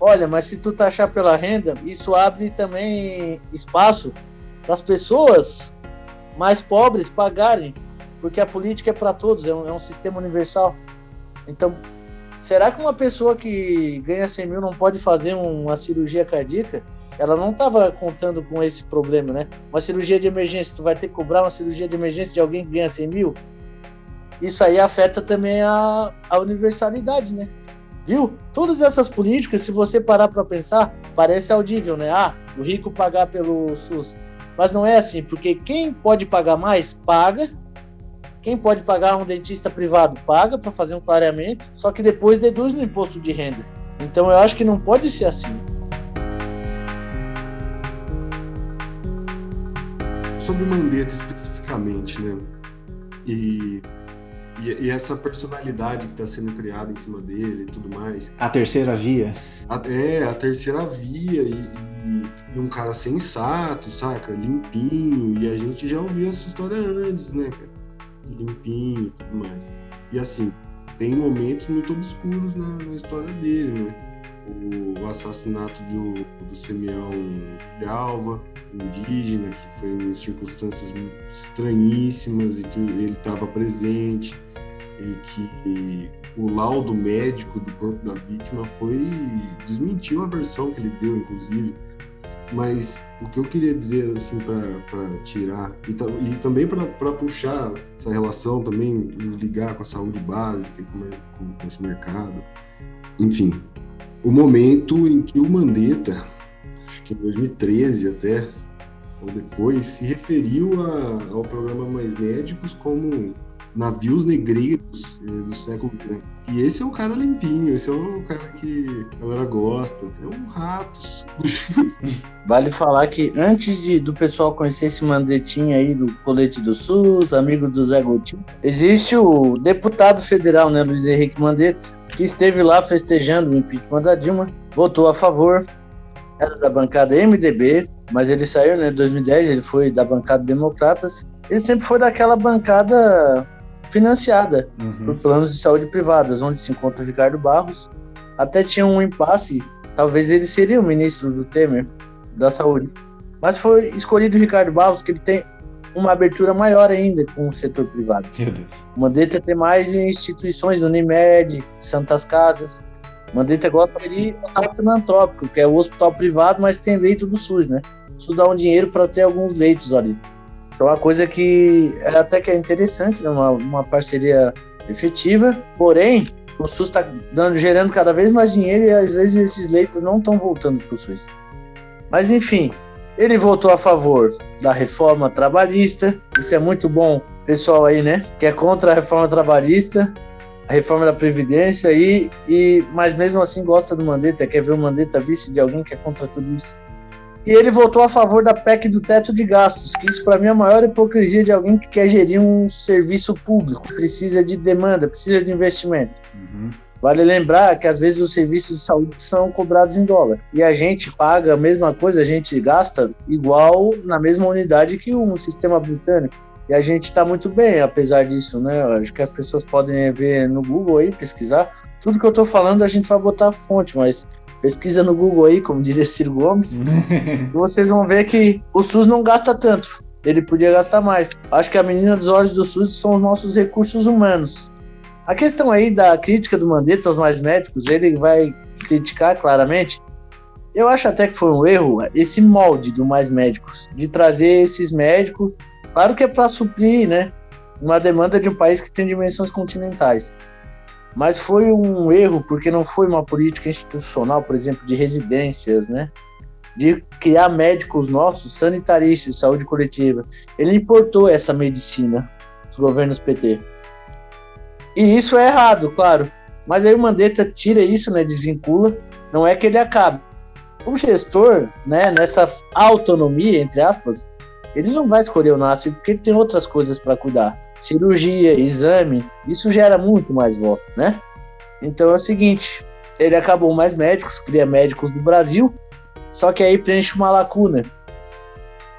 Olha, mas se tu taxar pela renda, isso abre também espaço para as pessoas mais pobres pagarem, porque a política é para todos, é um, é um sistema universal. Então, será que uma pessoa que ganha 100 mil não pode fazer uma cirurgia cardíaca? Ela não estava contando com esse problema, né? Uma cirurgia de emergência, tu vai ter que cobrar uma cirurgia de emergência de alguém que ganha 100 mil? Isso aí afeta também a, a universalidade, né? Viu? Todas essas políticas, se você parar para pensar, parece audível, né? Ah, o rico pagar pelo SUS. Mas não é assim, porque quem pode pagar mais, paga. Quem pode pagar um dentista privado, paga para fazer um clareamento, só que depois deduz no imposto de renda. Então eu acho que não pode ser assim. Sobre o Mandetta especificamente, né? E e, e, essa personalidade que está sendo criada em cima dele e tudo mais. A terceira via. A, é, a terceira via e, e, e, um cara sensato, saca? Limpinho. E a gente já ouviu essa história antes, né, cara? Limpinho e tudo mais. E assim, tem momentos muito obscuros na, na história dele, né? O, o assassinato do, do Simeão de Alva, indígena, que foi em circunstâncias estranhíssimas e que ele estava presente e que o laudo médico do corpo da vítima foi desmentiu a versão que ele deu, inclusive. Mas o que eu queria dizer assim para tirar e, e também para puxar essa relação também ligar com a saúde básica com, com, com esse mercado, enfim, o momento em que o Mandetta, acho que em 2013 até ou depois, se referiu a, ao programa Mais Médicos como navios negreiros eh, do século XX. E esse é um cara limpinho, esse é um cara que a galera gosta. É um rato. Vale falar que antes de, do pessoal conhecer esse mandetinho aí do colete do SUS, amigo do Zé Gotinho, existe o deputado federal, né, Luiz Henrique Mandetta, que esteve lá festejando o impeachment da Dilma, votou a favor, era da bancada MDB, mas ele saiu né, em 2010, ele foi da bancada Democratas. Ele sempre foi daquela bancada financiada uhum. por planos de saúde privadas, onde se encontra o Ricardo Barros. Até tinha um impasse, talvez ele seria o ministro do Temer da Saúde. Mas foi escolhido o Ricardo Barros, que ele tem uma abertura maior ainda com o setor privado. Meu Deus. O Mandetta tem mais instituições, Unimed, Santas Casas. Mandetta gosta de hospital filantrópico, que é o hospital privado, mas tem leito do SUS, né? O SUS dá um dinheiro para ter alguns leitos ali. É uma coisa que é até que é interessante, né? uma, uma parceria efetiva, porém, o SUS está gerando cada vez mais dinheiro e às vezes esses leitos não estão voltando para o SUS. Mas enfim, ele votou a favor da reforma trabalhista, isso é muito bom, pessoal aí, né? Que é contra a reforma trabalhista, a reforma da Previdência, e, e mas mesmo assim gosta do Mandetta, quer ver o Mandetta vice de alguém que é contra tudo isso. E ele votou a favor da PEC do teto de gastos, que isso para mim é a maior hipocrisia de alguém que quer gerir um serviço público, precisa de demanda, precisa de investimento. Uhum. Vale lembrar que às vezes os serviços de saúde são cobrados em dólar. E a gente paga a mesma coisa, a gente gasta igual na mesma unidade que um sistema britânico. E a gente está muito bem, apesar disso, né? Acho que as pessoas podem ver no Google aí, pesquisar. Tudo que eu estou falando a gente vai botar a fonte, mas Pesquisa no Google aí, como diria Ciro Gomes, vocês vão ver que o SUS não gasta tanto. Ele podia gastar mais. Acho que a menina dos olhos do SUS são os nossos recursos humanos. A questão aí da crítica do Mandetta aos mais médicos, ele vai criticar claramente. Eu acho até que foi um erro esse molde do mais médicos, de trazer esses médicos. Claro que é para suprir, né, uma demanda de um país que tem dimensões continentais. Mas foi um erro porque não foi uma política institucional, por exemplo, de residências, né? De criar médicos nossos, sanitaristas, de saúde coletiva. Ele importou essa medicina dos governos PT. E isso é errado, claro. Mas aí o Mandetta tira isso, né? Desvincula. Não é que ele acabe. O gestor, né? Nessa autonomia, entre aspas, ele não vai escolher o NASF porque ele tem outras coisas para cuidar cirurgia, exame, isso gera muito mais voto, né? Então é o seguinte, ele acabou mais médicos, cria médicos do Brasil, só que aí preenche uma lacuna.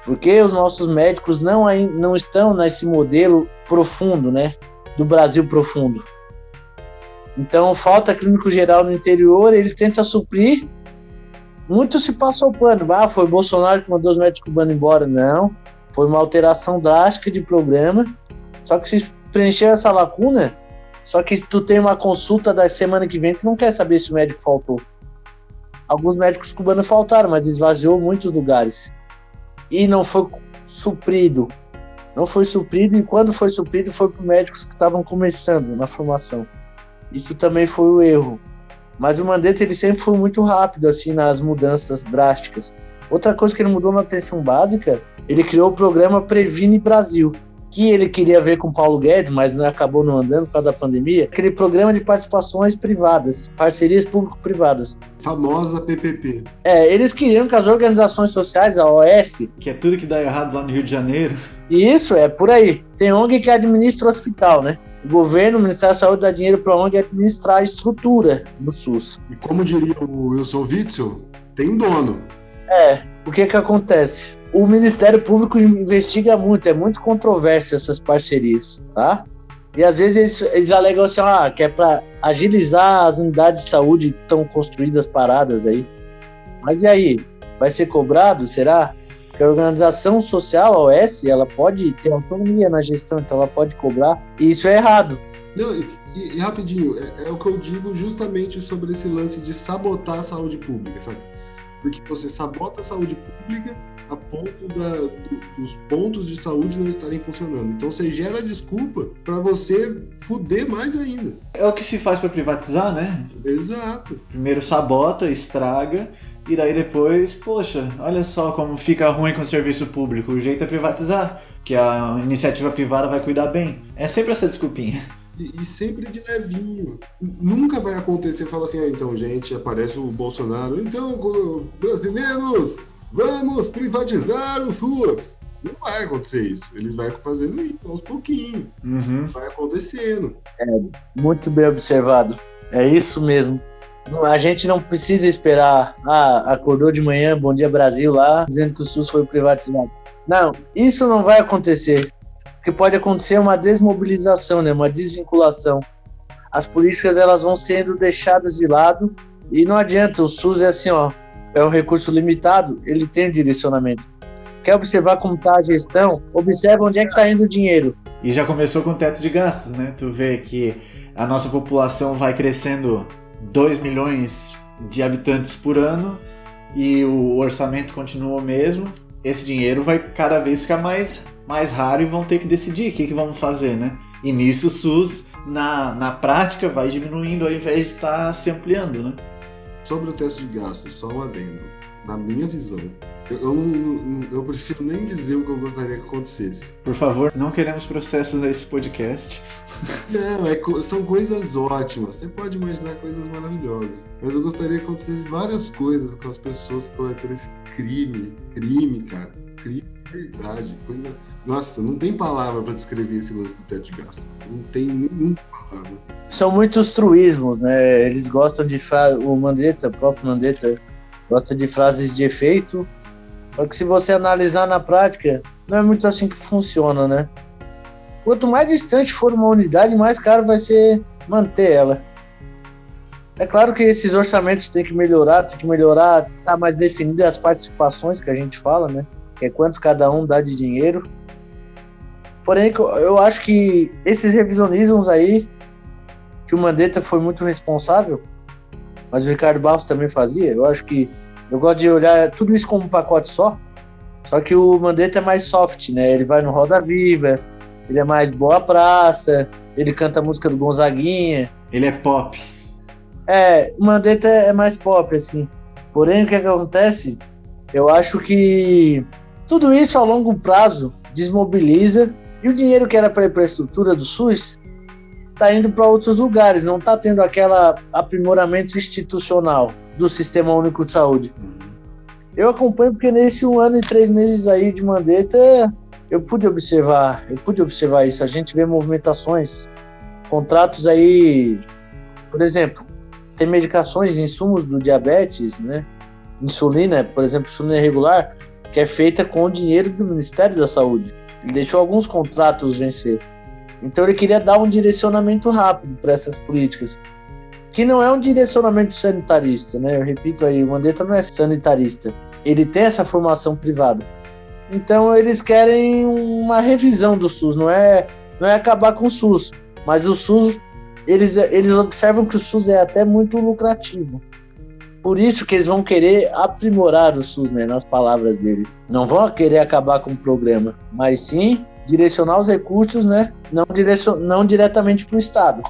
Porque os nossos médicos não, não estão nesse modelo profundo, né? Do Brasil profundo. Então falta clínico geral no interior, ele tenta suprir. Muito se passou pano. Ah, foi Bolsonaro que mandou os médicos bando embora. Não. Foi uma alteração drástica de programa. Só que se preencher essa lacuna, só que tu tem uma consulta da semana que vem, tu não quer saber se o médico faltou. Alguns médicos cubanos faltaram, mas esvaziou muitos lugares. E não foi suprido. Não foi suprido, e quando foi suprido, foi para médicos que estavam começando na formação. Isso também foi o erro. Mas o Mandetta ele sempre foi muito rápido assim nas mudanças drásticas. Outra coisa que ele mudou na atenção básica, ele criou o programa Previne Brasil, que ele queria ver com Paulo Guedes, mas não acabou não andando por causa da pandemia, aquele programa de participações privadas, parcerias público-privadas. Famosa PPP. É, eles queriam que as organizações sociais, a OS... Que é tudo que dá errado lá no Rio de Janeiro. Isso, é por aí. Tem ONG que administra o hospital, né? O governo, o Ministério da Saúde dá dinheiro para a ONG administrar a estrutura do SUS. E como diria o Wilson Witzel, tem dono. É, o que que acontece? O Ministério Público investiga muito, é muito controverso essas parcerias, tá? E às vezes eles, eles alegam assim, ah, que é para agilizar as unidades de saúde estão construídas paradas aí. Mas e aí? Vai ser cobrado? Será? Porque a organização social, a OS, ela pode ter autonomia na gestão, então ela pode cobrar. E isso é errado. Não, e, e rapidinho, é, é o que eu digo justamente sobre esse lance de sabotar a saúde pública, sabe? Porque você sabota a saúde pública a ponto da, do, dos pontos de saúde não estarem funcionando. Então você gera desculpa para você fuder mais ainda. É o que se faz para privatizar, né? Exato. Primeiro sabota, estraga e daí depois, poxa, olha só como fica ruim com o serviço público. O jeito é privatizar, que a iniciativa privada vai cuidar bem. É sempre essa desculpinha. E, sempre de levinho. Nunca vai acontecer, fala assim, ah, então, gente, aparece o Bolsonaro. Então, brasileiros, vamos privatizar o SUS. Não vai acontecer isso. Eles vão fazendo isso aos pouquinhos. Uhum. Vai acontecendo. É, muito bem observado. É isso mesmo. A gente não precisa esperar. Ah, acordou de manhã, Bom Dia Brasil lá, dizendo que o SUS foi privatizado. Não, isso não vai acontecer. Porque pode acontecer uma desmobilização, né, uma desvinculação. As políticas elas vão sendo deixadas de lado e não adianta. O SUS é assim, ó, é um recurso limitado, ele tem um direcionamento. Quer observar como está a gestão? Observa onde é que está indo o dinheiro. E já começou com o teto de gastos, né? Tu vê que a nossa população vai crescendo 2 milhões de habitantes por ano e o orçamento continua o mesmo. Esse dinheiro vai cada vez ficar mais, mais raro e vão ter que decidir o que, que vamos fazer, né? E nisso o SUS, na, na prática, vai diminuindo ao invés de estar tá se ampliando, né? Sobre o teste de gastos, só um adendo. Na minha visão, eu, eu, não, eu prefiro nem dizer o que eu gostaria que acontecesse. Por favor, não queremos processos nesse podcast. Não, é, são coisas ótimas. Você pode imaginar coisas maravilhosas. Mas eu gostaria que acontecesse várias coisas com as pessoas que cometeram esse crime. Crime, cara. Crime verdade. Coisa... Nossa, não tem palavra para descrever esse lance do teto de gasto. Não tem palavra. São muitos truísmos, né? Eles gostam de frases. O Mandetta, o próprio Mandetta, gosta de frases de efeito. Só que se você analisar na prática, não é muito assim que funciona, né? Quanto mais distante for uma unidade, mais caro vai ser manter ela. É claro que esses orçamentos têm que melhorar, tem que melhorar, tá mais definidas as participações que a gente fala, né? que é quanto cada um dá de dinheiro. Porém, eu acho que esses revisionismos aí, que o Mandetta foi muito responsável, mas o Ricardo Barros também fazia, eu acho que eu gosto de olhar tudo isso como um pacote só. Só que o Mandetta é mais soft, né? Ele vai no Roda Viva, ele é mais boa praça, ele canta a música do Gonzaguinha. Ele é pop. É, o Mandetta é mais pop, assim. Porém, o que, é que acontece? Eu acho que tudo isso a longo prazo desmobiliza e o dinheiro que era para ir para a estrutura do SUS está indo para outros lugares, não está tendo aquele aprimoramento institucional do Sistema Único de Saúde. Eu acompanho porque nesse um ano e três meses aí de Mandetta eu pude observar, eu pude observar isso. A gente vê movimentações, contratos aí, por exemplo, tem medicações, insumos do diabetes, né? Insulina, por exemplo, insulina irregular, que é feita com o dinheiro do Ministério da Saúde. Ele deixou alguns contratos vencer. Então ele queria dar um direcionamento rápido para essas políticas, que não é um direcionamento sanitarista, né? Eu repito aí, o Mandetta não é sanitarista. Ele tem essa formação privada, Então eles querem uma revisão do SUS, não é, não é acabar com o SUS, mas o SUS eles, eles observam que o SUS é até muito lucrativo. Por isso que eles vão querer aprimorar o SUS, né, nas palavras dele. Não vão querer acabar com o programa, mas sim direcionar os recursos, né, não, direcion, não diretamente para o Estado.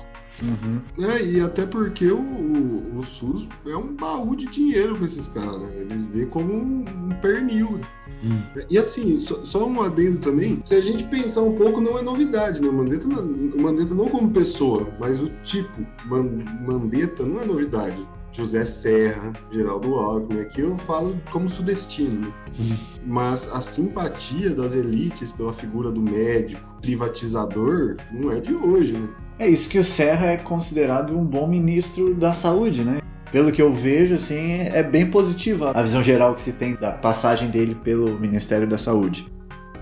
Uhum. É, e até porque o, o, o, SUS é um baú de dinheiro para esses caras, né? Eles veem como um, um pernil. Hum. E assim, só, só, um adendo também, se a gente pensar um pouco, não é novidade, né? O Mandetta, o Mandetta não como pessoa, mas o tipo Mandetta não é novidade. José Serra, Geraldo Alckmin, aqui eu falo como sudestino, né? Hum. mas a simpatia das elites pela figura do médico privatizador não é de hoje, né? É isso que o Serra é considerado um bom ministro da saúde, né? Pelo que eu vejo, assim, é bem positiva a visão geral que se tem da passagem dele pelo Ministério da Saúde.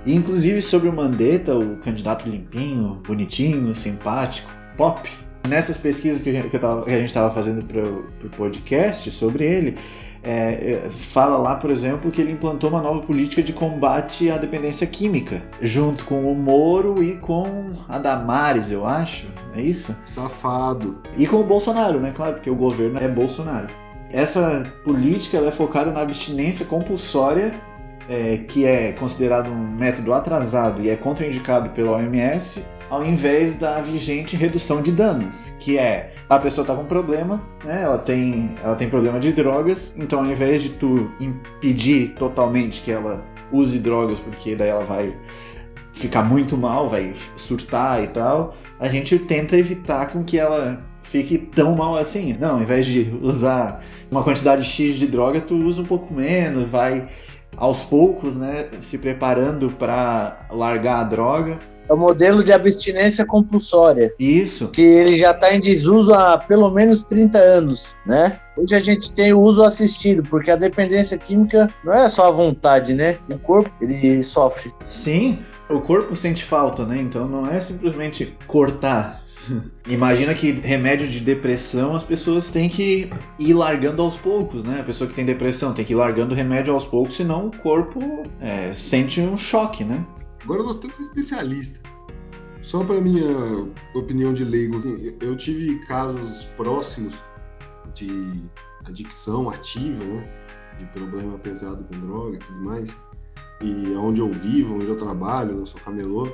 E, inclusive sobre o Mandetta, o candidato limpinho, bonitinho, simpático, pop. Nessas pesquisas que a gente, que tava, que a gente estava fazendo para o podcast sobre ele, é, é, fala lá, por exemplo, que ele implantou uma nova política de combate à dependência química, junto com o Moro e com a Damares, eu acho. É isso? Safado. E com o Bolsonaro, né? Claro, porque o governo é Bolsonaro. Essa política ela é focada na abstinência compulsória, é, que é considerado um método atrasado e é contraindicado pela OMS ao invés da vigente redução de danos, que é a pessoa tá com problema, né? Ela tem, ela tem problema de drogas, então ao invés de tu impedir totalmente que ela use drogas, porque daí ela vai ficar muito mal, vai surtar e tal, a gente tenta evitar com que ela fique tão mal assim. Não, ao invés de usar uma quantidade X de droga, tu usa um pouco menos, vai aos poucos, né, se preparando para largar a droga. É o modelo de abstinência compulsória. Isso. Que ele já está em desuso há pelo menos 30 anos, né? Hoje a gente tem o uso assistido, porque a dependência química não é só a vontade, né? O corpo, ele sofre. Sim, o corpo sente falta, né? Então não é simplesmente cortar. Imagina que remédio de depressão as pessoas têm que ir largando aos poucos, né? A pessoa que tem depressão tem que ir largando o remédio aos poucos, senão o corpo é, sente um choque, né? Agora nós temos um especialista. Só para minha opinião de leigo, assim, eu tive casos próximos de adicção ativa, né? De problema pesado com droga e tudo mais. E onde eu vivo, onde eu trabalho, eu sou camelô.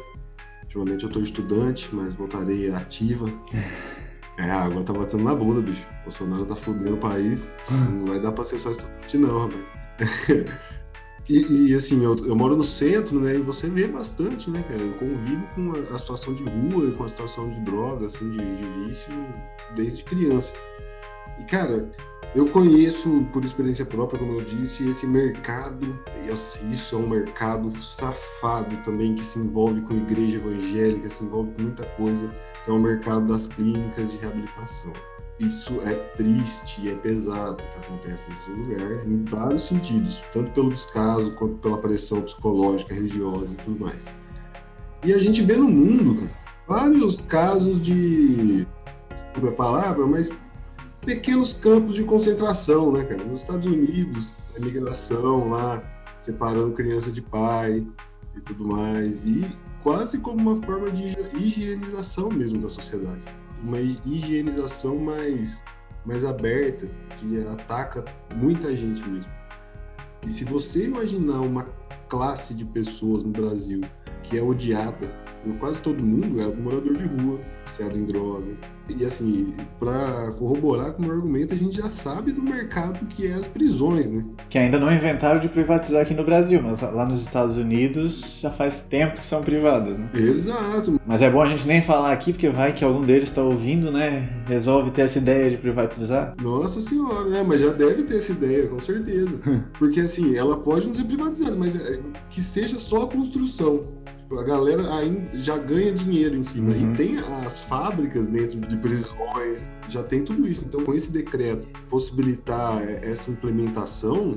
Ultimamente eu tô estudante, mas voltarei ativa. É, a água tá batendo na bunda, bicho. O Bolsonaro tá fudendo o país. Não vai dar pra ser só estudante, não, rapaz. E, e, assim, eu, eu, moro no centro, né? E você vê bastante, né, cara? Eu convivo com a, a situação de rua com a situação de droga, assim, de, de vício, desde criança. E, cara, eu conheço, por experiência própria, como eu disse, esse mercado, isso é um mercado safado também, que se envolve com igreja evangélica, se envolve com muita coisa, que é o mercado das clínicas de reabilitação isso é triste, é pesado o que acontece nesse lugar, em vários sentidos, tanto pelo descaso quanto pela pressão psicológica, religiosa e tudo mais. E a gente vê no mundo cara, vários casos de, desculpa a palavra, mas pequenos campos de concentração, né, cara? Nos Estados Unidos, a migração lá, separando criança de pai e tudo mais, e quase como uma forma de higienização mesmo da sociedade uma higienização mais, mais aberta, que ataca muita gente mesmo. E se você imaginar uma classe de pessoas no Brasil que é odiada quase todo mundo, é morador de rua, viciado em drogas. E assim, para corroborar com o meu argumento, a gente já sabe do mercado que é as prisões, né? Que ainda não inventaram de privatizar aqui no Brasil, mas lá nos Estados Unidos já faz tempo que são privadas, né? Exato. Mas é bom a gente nem falar aqui, porque vai que algum deles está ouvindo, né? Resolve ter essa ideia de privatizar. Nossa senhora, né? Mas já deve ter essa ideia, com certeza. porque assim, ela pode não ser privatizada, mas é, que seja só a construção a galera ainda já ganha dinheiro em cima. Uhum. E tem as fábricas dentro de prisões, já tem tudo isso. Então, com esse decreto possibilitar essa implementação,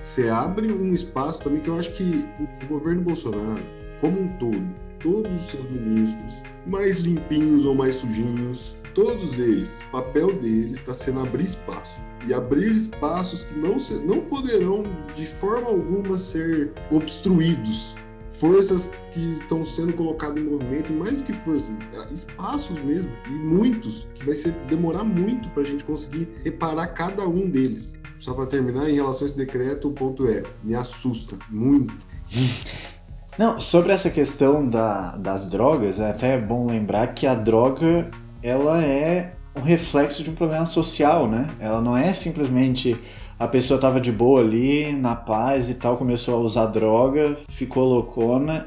você abre um espaço também que eu acho que o governo Bolsonaro, como um todo, todos os seus ministros, mais limpinhos ou mais sujinhos, todos eles, o papel deles está sendo abrir espaço. E abrir espaços que não, se, não poderão de forma alguma ser obstruídos. Forças que estão sendo colocadas em movimento, e mais do que forças, espaços mesmo, e muitos, que vai ser, demorar muito para a gente conseguir reparar cada um deles. Só para terminar, em relação a esse decreto, o ponto é: me assusta muito. Não, sobre essa questão da, das drogas, é até bom lembrar que a droga ela é um reflexo de um problema social, né? Ela não é simplesmente a pessoa estava de boa ali, na paz e tal, começou a usar droga, ficou loucona.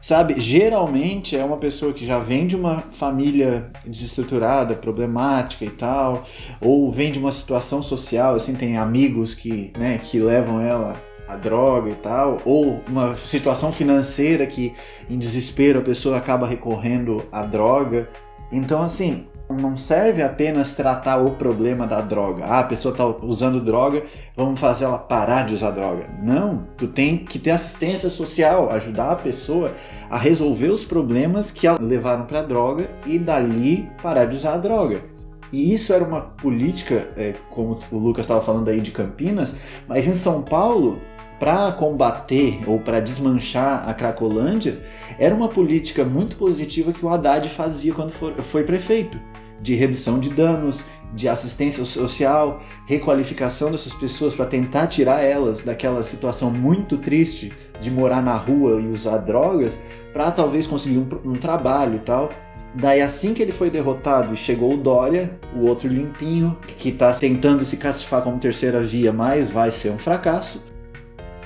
Sabe, geralmente é uma pessoa que já vem de uma família desestruturada, problemática e tal, ou vem de uma situação social, assim, tem amigos que, né, que levam ela a droga e tal, ou uma situação financeira que em desespero a pessoa acaba recorrendo à droga. Então, assim, não serve apenas tratar o problema da droga. Ah, a pessoa está usando droga, vamos fazer ela parar de usar droga. Não, tu tem que ter assistência social, ajudar a pessoa a resolver os problemas que a levaram para a droga e dali parar de usar a droga. E isso era uma política, é, como o Lucas estava falando aí de Campinas, mas em São Paulo para combater ou para desmanchar a Cracolândia era uma política muito positiva que o Haddad fazia quando foi prefeito. De redução de danos, de assistência social, requalificação dessas pessoas para tentar tirar elas daquela situação muito triste de morar na rua e usar drogas, para talvez conseguir um, um trabalho e tal. Daí, assim que ele foi derrotado, chegou o Dória, o outro limpinho, que está tentando se classificar como terceira via, mas vai ser um fracasso.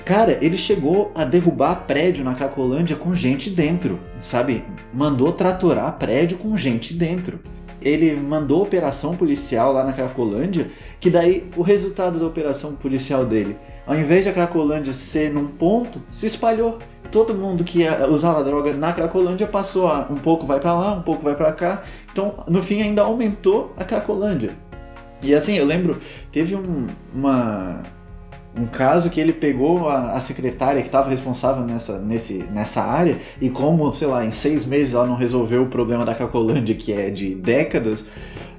Cara, ele chegou a derrubar prédio na Cracolândia com gente dentro, sabe? Mandou tratorar prédio com gente dentro. Ele mandou operação policial lá na Cracolândia, que daí o resultado da operação policial dele, ao invés de a Cracolândia ser num ponto, se espalhou. Todo mundo que usava droga na Cracolândia passou a um pouco vai para lá, um pouco vai para cá. Então, no fim ainda aumentou a Cracolândia. E assim, eu lembro, teve um, uma um caso que ele pegou a, a secretária que estava responsável nessa, nesse, nessa área e como, sei lá, em seis meses ela não resolveu o problema da Cracolândia, que é de décadas,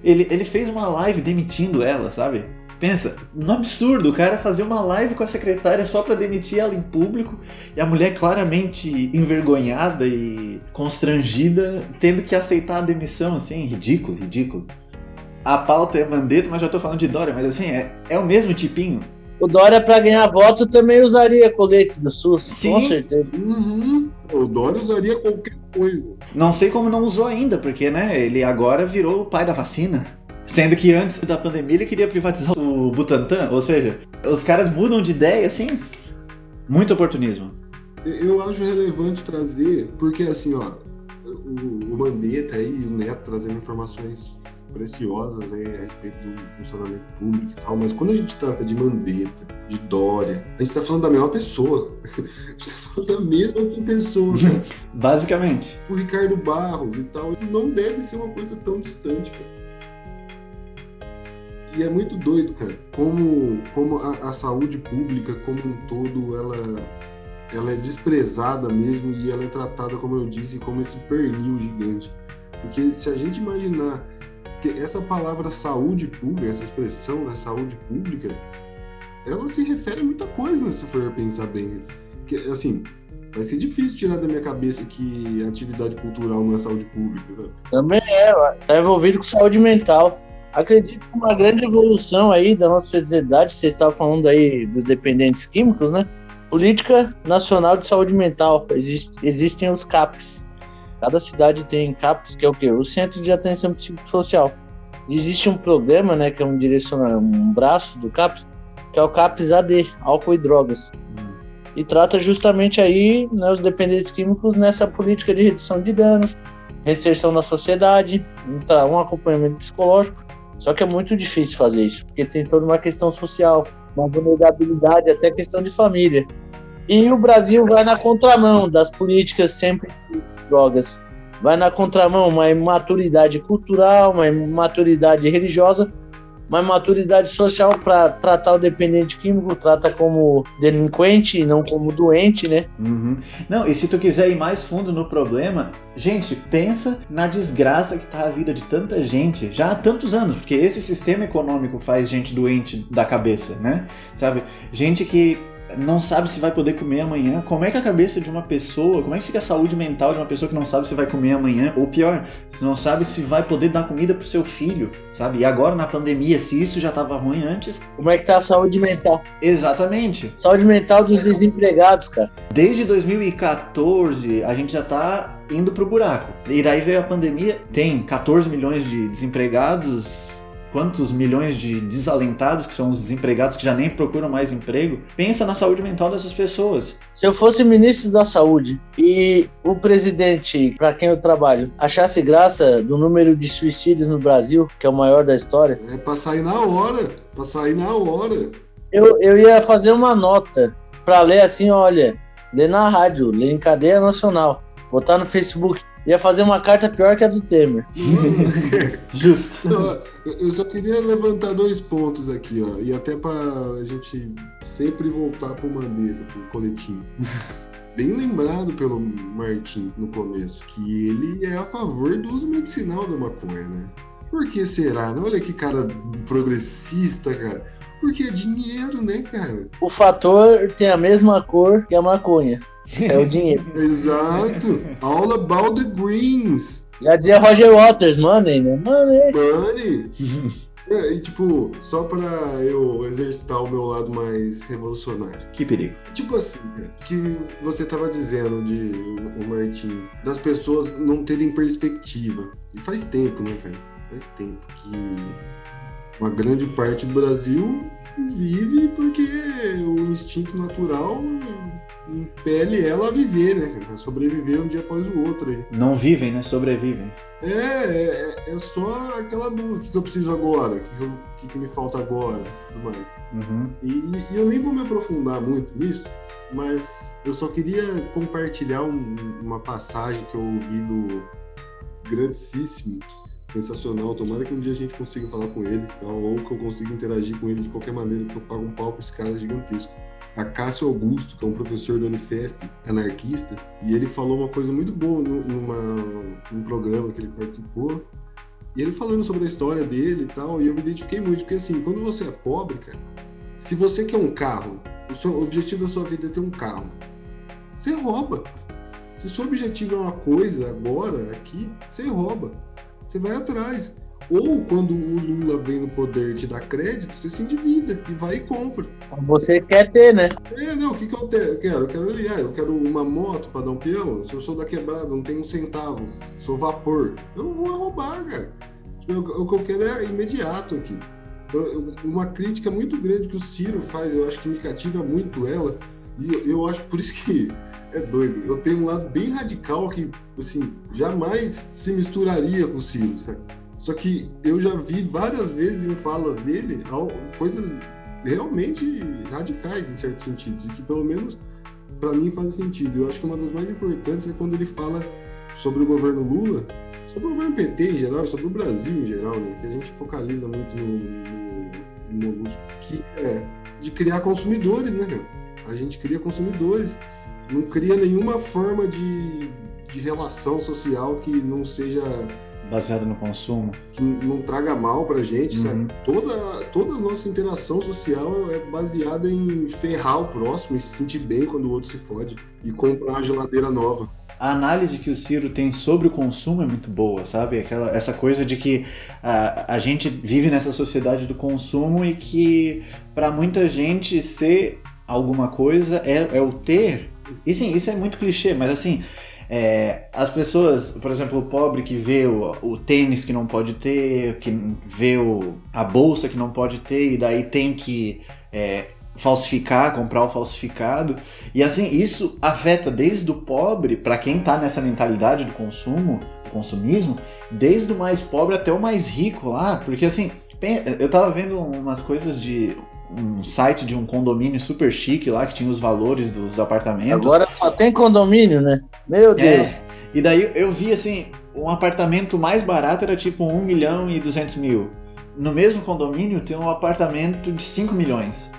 ele, ele fez uma live demitindo ela, sabe? Pensa, um absurdo o cara fazer uma live com a secretária só para demitir ela em público e a mulher claramente envergonhada e constrangida, tendo que aceitar a demissão, assim, ridículo, ridículo. A pauta é Mandetta, mas já tô falando de Dória, mas assim, é, é o mesmo tipinho. O Dória, para ganhar voto, também usaria coletes do SUS, Sim. com certeza. Uhum. O Dória usaria qualquer coisa. Não sei como não usou ainda, porque né, ele agora virou o pai da vacina. Sendo que antes da pandemia ele queria privatizar o Butantan, ou seja, os caras mudam de ideia assim. Muito oportunismo. Eu acho relevante trazer, porque assim, ó, o, o Mandetta aí e o Neto trazendo informações preciosas aí a respeito do funcionamento público e tal, mas quando a gente trata de Mandetta, de Dória, a gente está falando da mesma pessoa. a gente está falando da mesma pessoa. Basicamente. O Ricardo Barros e tal, não deve ser uma coisa tão distante, cara. E é muito doido, cara, como, como a, a saúde pública como um todo, ela ela é desprezada mesmo e ela é tratada, como eu disse, como esse pernil gigante. Porque se a gente imaginar porque essa palavra saúde pública, essa expressão da saúde pública, ela se refere a muita coisa, né, se for pensar bem. Assim, vai ser difícil tirar da minha cabeça que atividade cultural não é saúde pública. Sabe? Também é, tá envolvido com saúde mental. Acredito que uma grande evolução aí da nossa sociedade, você estava falando aí dos dependentes químicos, né? Política Nacional de Saúde Mental. Existe, existem os CAPs. Cada cidade tem CAPS, que é o quê? O Centro de Atenção Psicossocial. Existe um programa, né, que é um direcionamento, um braço do CAPS, que é o CAPS AD, álcool e drogas. E trata justamente aí né, os dependentes químicos nessa política de redução de danos, reinserção na sociedade, um acompanhamento psicológico. Só que é muito difícil fazer isso, porque tem toda uma questão social, uma vulnerabilidade, até questão de família. E o Brasil vai na contramão das políticas sempre drogas. Vai na contramão uma imaturidade cultural, uma imaturidade religiosa, mais maturidade social para tratar o dependente químico, trata como delinquente e não como doente, né? Uhum. Não, e se tu quiser ir mais fundo no problema, gente, pensa na desgraça que tá a vida de tanta gente já há tantos anos, porque esse sistema econômico faz gente doente da cabeça, né? Sabe? Gente que não sabe se vai poder comer amanhã. Como é que a cabeça de uma pessoa, como é que fica a saúde mental de uma pessoa que não sabe se vai comer amanhã? Ou pior, se não sabe se vai poder dar comida pro seu filho, sabe? E agora na pandemia, se isso já tava ruim antes. Como é que tá a saúde mental? Exatamente. Saúde mental dos desempregados, cara. Desde 2014, a gente já tá indo pro buraco. E daí veio a pandemia, tem 14 milhões de desempregados quantos milhões de desalentados, que são os desempregados que já nem procuram mais emprego, pensa na saúde mental dessas pessoas. Se eu fosse ministro da Saúde e o presidente, para quem eu trabalho, achasse graça do número de suicídios no Brasil, que é o maior da história. É pra sair na hora, pra sair na hora. Eu, eu ia fazer uma nota para ler assim: olha, ler na rádio, ler em cadeia nacional, botar no Facebook ia fazer uma carta pior que a do Temer. Justo. eu só queria levantar dois pontos aqui, ó, e até para a gente sempre voltar pro Mandetta, pro coletivo. Bem lembrado pelo Martin no começo, que ele é a favor do uso medicinal da maconha, né? Por que será? Né? Olha que cara progressista, cara. Porque é dinheiro, né, cara? O fator tem a mesma cor que a maconha. É o dinheiro. Exato. All about the greens. Já dizia Roger Waters, money, né? Money. Money. É, e tipo, só pra eu exercitar o meu lado mais revolucionário. Que perigo. Tipo assim, que você tava dizendo de o Martin, das pessoas não terem perspectiva. E faz tempo, né, velho? Faz tempo que uma grande parte do Brasil vive porque o instinto natural impele ela a viver, né? A sobreviver um dia após o outro aí. Não vivem, né? Sobrevivem. É, é, é só aquela o que, que eu preciso agora, o que, que, que, me falta agora, tudo mais. Uhum. E, e, eu nem vou me aprofundar muito nisso, mas eu só queria compartilhar um, uma passagem que eu ouvi do grandíssimo, sensacional. Tomara que um dia a gente consiga falar com ele, ou que eu consiga interagir com ele de qualquer maneira, porque eu pago um pau pra esse cara gigantesco a Cássio Augusto, que é um professor da Unifesp, anarquista, e ele falou uma coisa muito boa numa, num programa que ele participou. E ele falando sobre a história dele e tal, e eu me identifiquei muito, porque assim, quando você é pobre, cara, se você quer um carro, o seu objetivo da sua vida é ter um carro, você rouba. Se o seu objetivo é uma coisa agora, aqui, você rouba. Você vai atrás. Ou quando o Lula vem no poder te dá crédito, você se endivida e vai e compra. Você quer ter, né? É, não, o que, que eu, quero? Eu quero ele, ah, eu quero uma moto para dar um peão. Se eu sou da quebrada, não tenho um centavo, sou vapor, eu vou roubar, cara. Eu, o que eu quero é imediato aqui. Então, uma crítica muito grande que o Ciro faz, eu acho que me cativa muito ela, e eu, eu acho por isso que é doido. Eu tenho um lado bem radical que, assim, jamais se misturaria com o Ciro, sabe? Só que eu já vi várias vezes em falas dele coisas realmente radicais em certos sentidos, e que pelo menos para mim fazem sentido. Eu acho que uma das mais importantes é quando ele fala sobre o governo Lula, sobre o governo PT em geral, sobre o Brasil em geral, né? que a gente focaliza muito no, no, no Molusco, que é de criar consumidores, né? A gente cria consumidores, não cria nenhuma forma de, de relação social que não seja baseado no consumo. Que não traga mal pra gente, uhum. sabe? Toda, toda a nossa interação social é baseada em ferrar o próximo e se sentir bem quando o outro se fode e comprar uma geladeira nova. A análise que o Ciro tem sobre o consumo é muito boa, sabe? Aquela, essa coisa de que a, a gente vive nessa sociedade do consumo e que para muita gente ser alguma coisa é, é o ter. E sim, isso é muito clichê, mas assim, é, as pessoas, por exemplo, o pobre que vê o, o, tênis que não pode ter, que vê o, a bolsa que não pode ter, e daí tem que é, falsificar, comprar o falsificado. E assim, isso afeta desde o pobre, para quem tá nessa mentalidade do consumo, do consumismo, desde o mais pobre até o mais rico lá, porque assim, eu tava vendo umas coisas de um site de um condomínio super chique lá que tinha os valores dos apartamentos. Agora só tem condomínio, né? Meu é, Deus. É, e daí eu vi assim, um apartamento mais barato era tipo 1 milhão e 200 mil. no mesmo condomínio tem um apartamento de 5 milhões.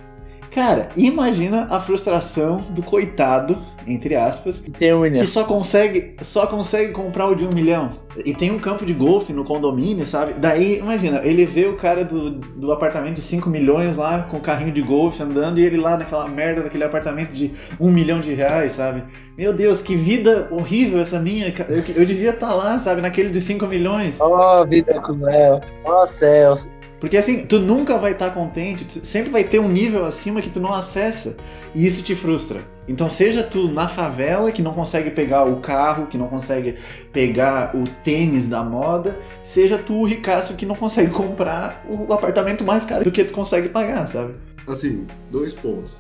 Cara, imagina a frustração do coitado, entre aspas, Tem um milhão. que só consegue, só consegue comprar o de um milhão. E tem um campo de golfe no condomínio, sabe? Daí, imagina, ele vê o cara do, do apartamento de 5 milhões lá, com o carrinho de golfe andando, e ele lá naquela merda daquele apartamento de um milhão de reais, sabe? Meu Deus, que vida horrível essa minha. Eu, eu devia estar lá, sabe? Naquele de 5 milhões. Ó, vida cruel. Ó, céus. Porque assim, tu nunca vai estar contente, tu sempre vai ter um nível acima que tu não acessa. E isso te frustra. Então seja tu na favela que não consegue pegar o carro, que não consegue pegar o tênis da moda, seja tu o ricaço que não consegue comprar o apartamento mais caro do que tu consegue pagar, sabe? Assim, dois pontos.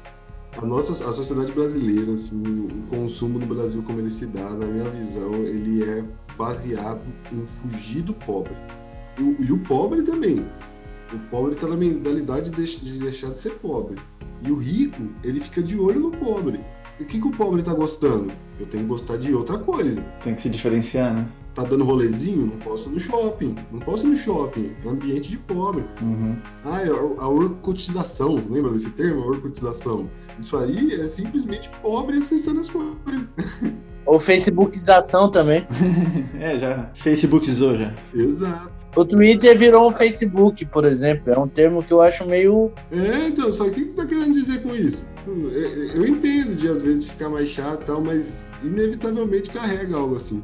A nossa a sociedade brasileira, assim, o consumo no Brasil como ele se dá, na minha visão, ele é baseado em fugir do pobre. E e o pobre também. O pobre está na mentalidade de, deix- de deixar de ser pobre. E o rico, ele fica de olho no pobre. E o que, que o pobre tá gostando? Eu tenho que gostar de outra coisa. Tem que se diferenciar, né? Tá dando rolezinho? Não posso no shopping. Não posso ir no shopping. É um ambiente de pobre. Uhum. Ah, é a a orcotização. Lembra desse termo? A orcotização. Isso aí é simplesmente pobre acessando as coisas. Ou Facebookização também. É, já. Facebookizou já. Exato. O Twitter virou um Facebook, por exemplo. É um termo que eu acho meio. É, então, só que o que você tá querendo dizer com isso? Eu- Eu entendo de às vezes ficar mais chato e tal, mas inevitavelmente carrega algo assim.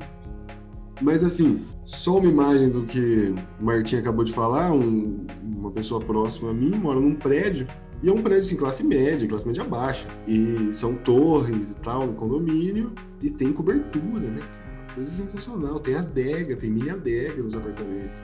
Mas assim, só uma imagem do que o Martim acabou de falar, um- uma pessoa próxima a mim mora num prédio, e é um prédio assim, classe média, classe média baixa. E são torres e tal, no condomínio, e tem cobertura, né? Coisa sensacional. Tem adega, tem mini adega nos apartamentos.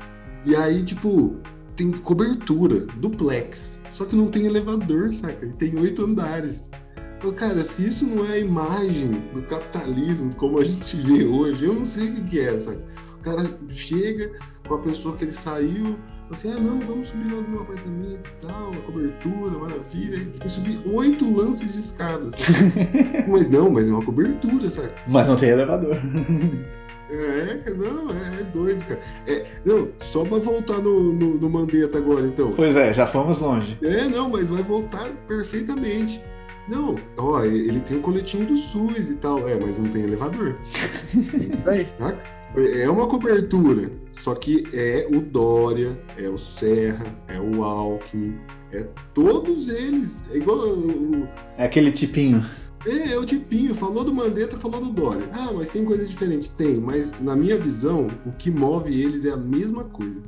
E aí, tipo, tem cobertura, duplex. Só que não tem elevador, saca? E tem oito andares. Então, cara, se isso não é a imagem do capitalismo como a gente vê hoje, eu não sei o que, é, sabe? O cara chega com a pessoa que ele saiu, fala assim, ah não, vamos subir lá no meu apartamento e tal, a cobertura, maravilha. Que subir oito lances de escada, sabe? mas não, mas é uma cobertura, sabe? Mas não tem elevador. É, não, é, é doido, cara. É, não, só pra voltar no, no, no Mandetta agora, então. Pois é, já fomos longe. É, não, mas vai voltar perfeitamente. Não, ó, ele tem o coletinho do SUS e tal, é, mas não tem elevador, Isso aí. saca? É uma cobertura, só que é o Dória, é o Serra, é o Alckmin, é todos eles. É igual o, É aquele tipinho. É, é o tipinho, falou do Mandetta, falou do Dória. Ah, mas tem coisa diferente? Tem, mas na minha visão, o que move eles é a mesma coisa.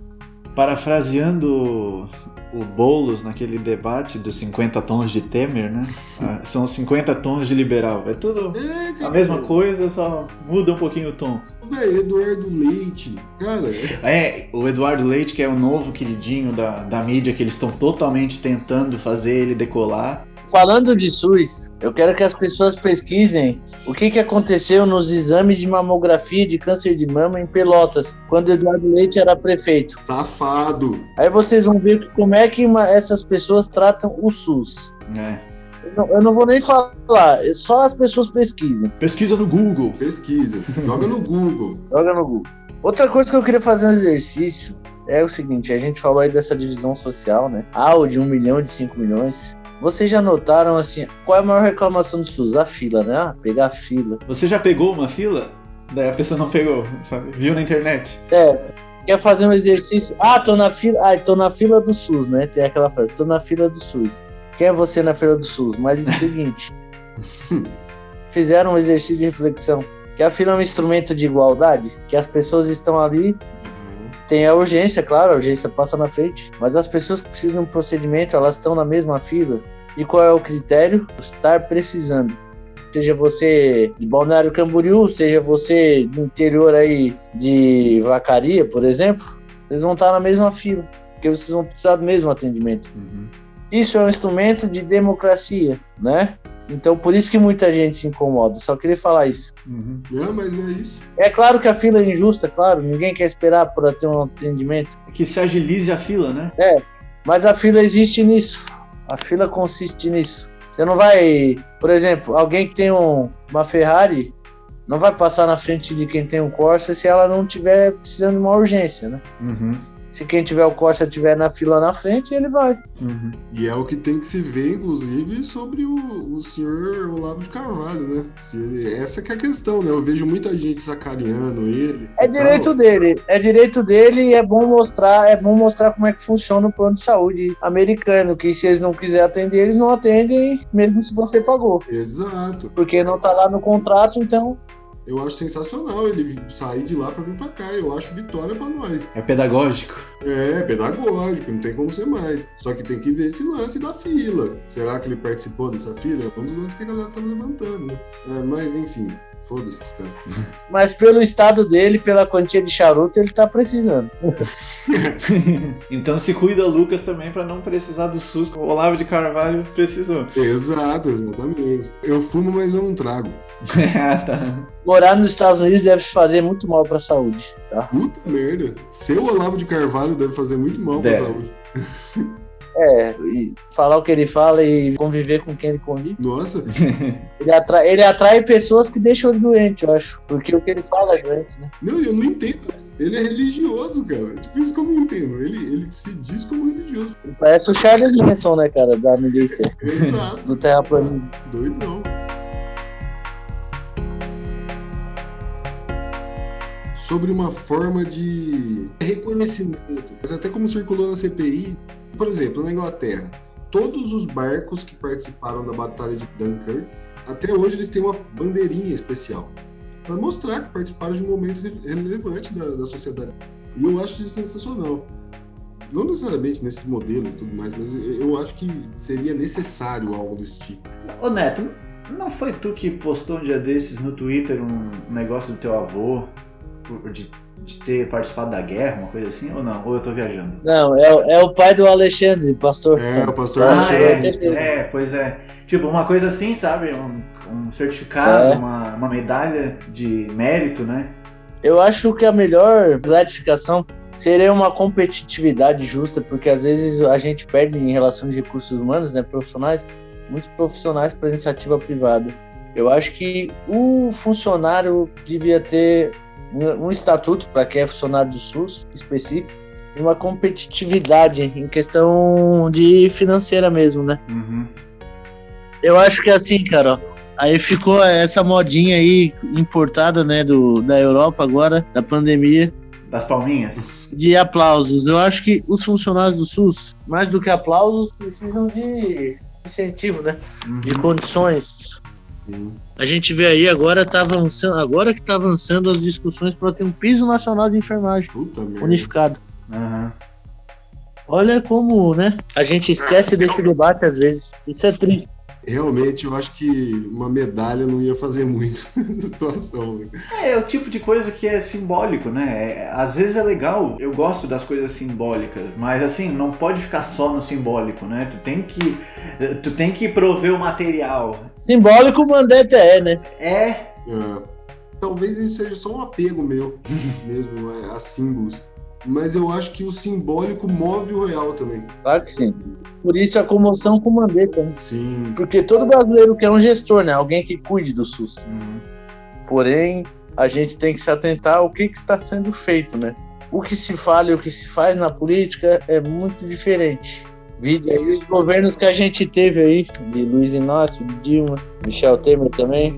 Parafraseando o Boulos naquele debate dos 50 tons de Temer, né? Ah, São 50 tons de liberal. É tudo É, a cara. mesma coisa, só muda um pouquinho o tom. Velho, Eduardo Leite, cara, É, o Eduardo Leite, que é o novo queridinho da, da mídia, que eles estão totalmente tentando fazer ele decolar. Falando de SUS, eu quero que as pessoas pesquisem o que, que aconteceu nos exames de mamografia de câncer de mama em Pelotas, quando Eduardo Leite era prefeito. safado. Aí vocês vão ver que- como é que uma- essas pessoas tratam o SUS. É. Eu não, eu não vou nem falar, é só as pessoas pesquisem. Pesquisa no Google. Pesquisa, joga no Google. Joga no Google. Outra coisa que eu queria fazer um exercício é o seguinte: a gente falou aí dessa divisão social, né? Ah, o de um milhão, de 5 milhões. Vocês já notaram assim, qual é a maior reclamação do SUS? A fila, né? Ah, pegar a fila. Você já pegou uma fila? Daí a pessoa não pegou, sabe? Viu na internet. É, quer fazer um exercício? Ah, tô na fila. Ah, tô na fila do SUS, né? Tem aquela frase, tô na fila do SUS. Quem é você na fila do SUS? Mas é o seguinte. fizeram um exercício de reflexão. Que a fila é um instrumento de igualdade, que as pessoas estão ali Tem a urgência, claro, a urgência passa na frente, mas as pessoas que precisam de um procedimento, elas estão na mesma fila. E qual é o critério? Estar precisando. Seja você de Balneário Camboriú, seja você do interior aí de Vacaria, por exemplo, vocês vão estar na mesma fila, porque vocês vão precisar do mesmo atendimento. Isso é um instrumento de democracia, né? Então, por isso que muita gente se incomoda. Só queria falar isso. Uhum. É, mas é isso. É claro que a fila é injusta, claro. Ninguém quer esperar para ter um atendimento. Que se agilize a fila, né? Mas a fila existe nisso. A fila consiste nisso. Você não vai, por exemplo, alguém que tem um- uma Ferrari não vai passar na frente de quem tem um Corsa se ela não tiver precisando de uma urgência, né? Uhum. Se quem tiver o Costa tiver na fila na frente, ele vai. Uhum. E é o que tem que se ver, inclusive, sobre o, o senhor Olavo de Carvalho, né? Ele, essa que é a questão, né? Eu vejo muita gente sacaneando ele. É direito tal. dele, é direito dele e é bom mostrar, é bom mostrar como é que funciona o plano de saúde americano, que se eles não quiserem atender, eles não atendem, mesmo se você pagou. Exato. Porque não tá lá no contrato, então eu acho sensacional ele sair de lá para vir para cá. Eu acho vitória para nós. É pedagógico. É, pedagógico, não tem como ser mais. Só que tem que ver esse lance da fila. Será que ele participou dessa fila? É um dos lances que a galera tá levantando, né? É, mas enfim, Foda-se. Mas pelo estado dele, pela quantia de charuto, ele tá precisando. então se cuida, Lucas, também para não precisar do SUS. O Olavo de Carvalho precisou. Exato, exatamente. Eu fumo, mas eu não trago. ah, tá. Morar nos Estados Unidos deve fazer muito mal pra saúde, tá? Puta merda. Seu Olavo de Carvalho deve fazer muito mal deve. pra saúde. É, e falar o que ele fala e conviver com quem ele convive. Nossa. Ele atrai, ele atrai pessoas que deixam ele doente, eu acho. Porque o que ele fala é doente, né? Não, eu não entendo. Ele é religioso, cara. Tipo, isso que eu não entendo. Ele, ele se diz como religioso. Parece o Charles Manson, né, cara, da milícia. Exato. Do terraplanismo. Doido não. sobre uma forma de reconhecimento, mas até como circulou na CPI, por exemplo, na Inglaterra, todos os barcos que participaram da Batalha de Dunkirk, até hoje eles têm uma bandeirinha especial para mostrar que participaram de um momento relevante da, da sociedade. E eu acho isso sensacional. Não necessariamente nesse modelo e tudo mais, mas eu acho que seria necessário algo desse tipo. Ô Neto, não foi tu que postou um dia desses no Twitter um negócio do teu avô de de ter participado da guerra, uma coisa assim, ou não? Ou eu tô viajando? Não, é, é o pai do Alexandre, pastor. É, o pastor ah, Alexandre. É, é, pois é. Tipo, uma coisa assim, sabe? Um, um certificado, é. uma, uma medalha de mérito, né? Eu acho que a melhor gratificação seria uma competitividade justa, porque às vezes a gente perde em relação de recursos humanos, né, profissionais, muitos profissionais para iniciativa privada. Eu acho que o funcionário devia ter um estatuto para quem é funcionário do SUS específico e uma competitividade em questão de financeira mesmo, né? Uhum. Eu acho que é assim, cara, aí ficou essa modinha aí importada, né, do, da Europa agora, da pandemia. Das palminhas? De aplausos. Eu acho que os funcionários do SUS, mais do que aplausos, precisam de incentivo, né? Uhum. De condições. Sim. A gente vê aí agora tá avançando, agora que tá avançando as discussões para ter um piso nacional de enfermagem Puta unificado. Uhum. Olha como, né? A gente esquece desse debate às vezes. Isso é triste realmente eu acho que uma medalha não ia fazer muito nessa situação. Né? É, é o tipo de coisa que é simbólico, né? É, às vezes é legal, eu gosto das coisas simbólicas, mas assim, não pode ficar só no simbólico, né? Tu tem que, tu tem que prover o material. Simbólico o mandante é, né? É. é. Talvez isso seja só um apego meu mesmo a símbolos mas eu acho que o simbólico move o real também. Claro que sim. Por isso a comoção com o Mandetta. Né? Sim. Porque todo brasileiro quer um gestor, né? Alguém que cuide do SUS. Uhum. Porém, a gente tem que se atentar ao que, que está sendo feito, né? O que se fala e o que se faz na política é muito diferente. Vide aí os governos que a gente teve aí, de Luiz Inácio, Dilma, Michel Temer também.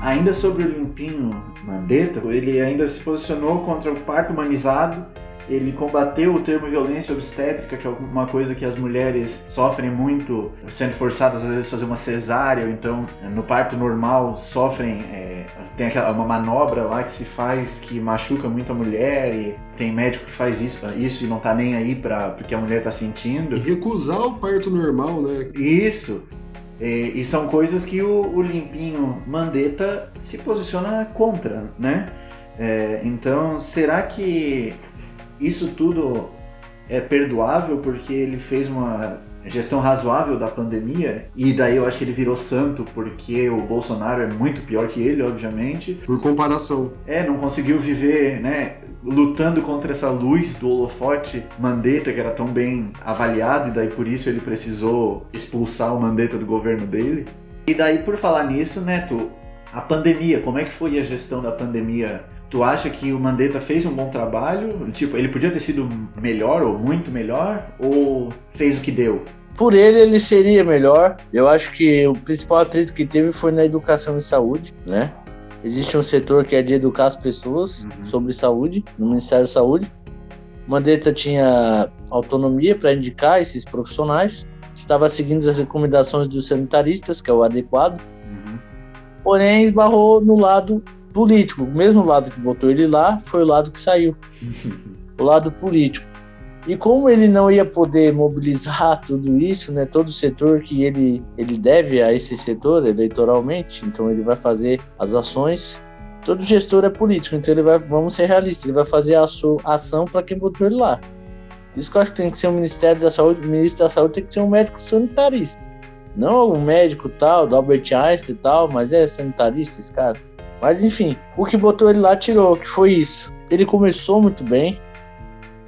Ainda sobre o limpinho Mandetta, ele ainda se posicionou contra o parto humanizado. Ele combateu o termo violência obstétrica, que é uma coisa que as mulheres sofrem muito, sendo forçadas às vezes a fazer uma cesárea, ou então no parto normal sofrem, é, tem aquela, uma manobra lá que se faz que machuca muito a mulher, e tem médico que faz isso, isso e não tá nem aí para porque a mulher tá sentindo. E recusar o parto normal, né? Isso. E, e são coisas que o, o, Limpinho Mandetta se posiciona contra, né? É, então, será que isso tudo é perdoável porque ele fez uma gestão razoável da pandemia e daí eu acho que ele virou santo porque o Bolsonaro é muito pior que ele, obviamente. Por comparação. É, não conseguiu viver, né? lutando contra essa luz do holofote Mandetta, que era tão bem avaliado, e daí por isso ele precisou expulsar o Mandetta do governo dele. E daí, por falar nisso, Neto, a pandemia, como é que foi a gestão da pandemia? Tu acha que o Mandetta fez um bom trabalho? Tipo, ele podia ter sido melhor ou muito melhor? Ou fez o que deu? Por ele, ele seria melhor. Eu acho que o principal atrito que teve foi na educação e saúde, né? Existe um setor que é de educar as pessoas uhum. sobre saúde, no Ministério da Saúde. Mandetta tinha autonomia para indicar esses profissionais, estava seguindo as recomendações dos sanitaristas, que é o adequado, uhum. porém esbarrou no lado político. O mesmo lado que botou ele lá foi o lado que saiu, o lado político. E como ele não ia poder mobilizar tudo isso, né, todo o setor que ele, ele deve a esse setor eleitoralmente, então ele vai fazer as ações todo gestor é político, então ele vai, vamos ser realistas, ele vai fazer a sua ação para quem botou ele lá. Isso que eu acho que tem que ser o Ministério da Saúde, o ministro da Saúde tem que ser um médico sanitarista. Não um médico tal, do Albert Einstein e tal, mas é sanitarista esse cara. Mas enfim, o que botou ele lá tirou, que foi isso. Ele começou muito bem,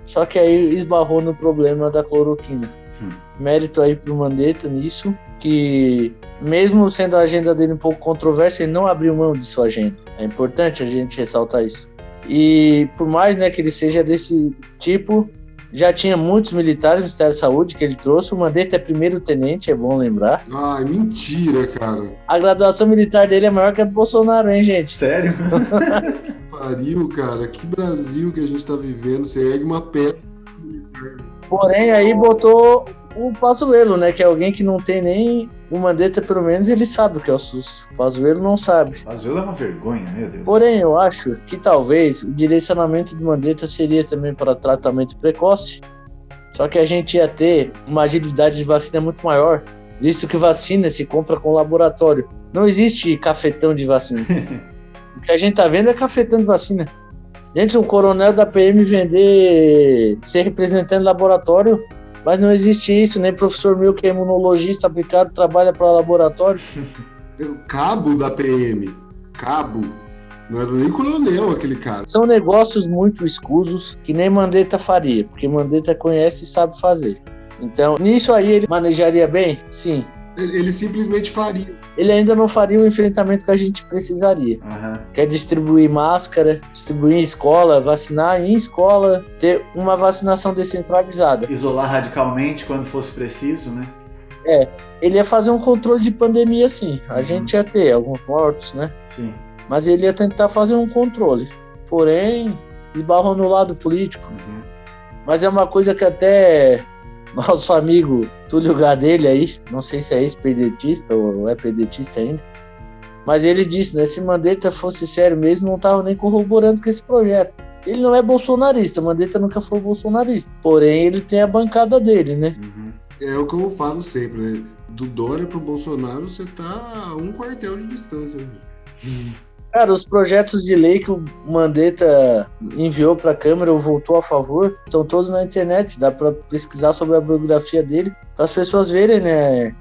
só que aí esbarrou no problema da cloroquina. Hum. Mérito aí pro Mandetta nisso, que mesmo sendo a agenda dele um pouco controversa, ele não abriu mão de sua agenda. É importante a gente ressaltar isso. E por mais né, que ele seja desse tipo, já tinha muitos militares no Ministério da Saúde que ele trouxe. O Mandetta é primeiro tenente, é bom lembrar. Ai, mentira, cara. A graduação militar dele é maior que a do Bolsonaro, hein, gente? Sério? que pariu, cara. Que Brasil que a gente tá vivendo. Você ergue uma pedra. Porém, aí botou o Pazuello, né? Que é alguém que não tem nem o Mandetta, pelo menos, ele sabe o que é o SUS. O Pazuello não sabe. Pazuello é uma vergonha, meu Deus. Porém, eu acho que talvez o direcionamento do Mandetta seria também para tratamento precoce. Só que a gente ia ter uma agilidade de vacina muito maior, visto que vacina se compra com laboratório. Não existe cafetão de vacina. o que a gente tá vendo é cafetão de vacina. Gente, um coronel da PM vender, ser representante do laboratório, mas não existe isso, nem professor meu que é imunologista aplicado trabalha para laboratório. Cabo da PM. Cabo. Não era nem coronel aquele cara. São negócios muito escusos que nem Mandetta faria, porque Mandetta conhece e sabe fazer. Então, nisso aí ele manejaria bem? Sim. Ele, ele, simplesmente faria. Ele ainda não faria o enfrentamento que a gente precisaria. Uhum. Que é distribuir máscara, distribuir em escola, vacinar em escola, ter uma vacinação descentralizada. Isolar radicalmente quando fosse preciso, né? É, ele ia fazer um controle de pandemia sim. A uhum. gente ia ter alguns mortos, né? Sim. Mas ele ia tentar fazer um controle. Porém, esbarrou no lado político. Uhum. Mas é uma coisa que até nosso amigo Túlio Gadelha aí, não sei se é ex-pedetista ou é pedetista ainda, mas ele disse, né, se Mandetta fosse sério mesmo, não estava nem corroborando com esse projeto. Ele não é bolsonarista, Mandetta nunca foi bolsonarista, porém ele tem a bancada dele, né? Uhum. É o que eu falo sempre, né? Do Dória pro Bolsonaro, você tá a um quartel de distância. Né? Cara, os projetos de lei que o Mandetta enviou para a Câmara ou votou a favor estão todos na internet. Dá para pesquisar sobre a biografia dele para as pessoas verem, né?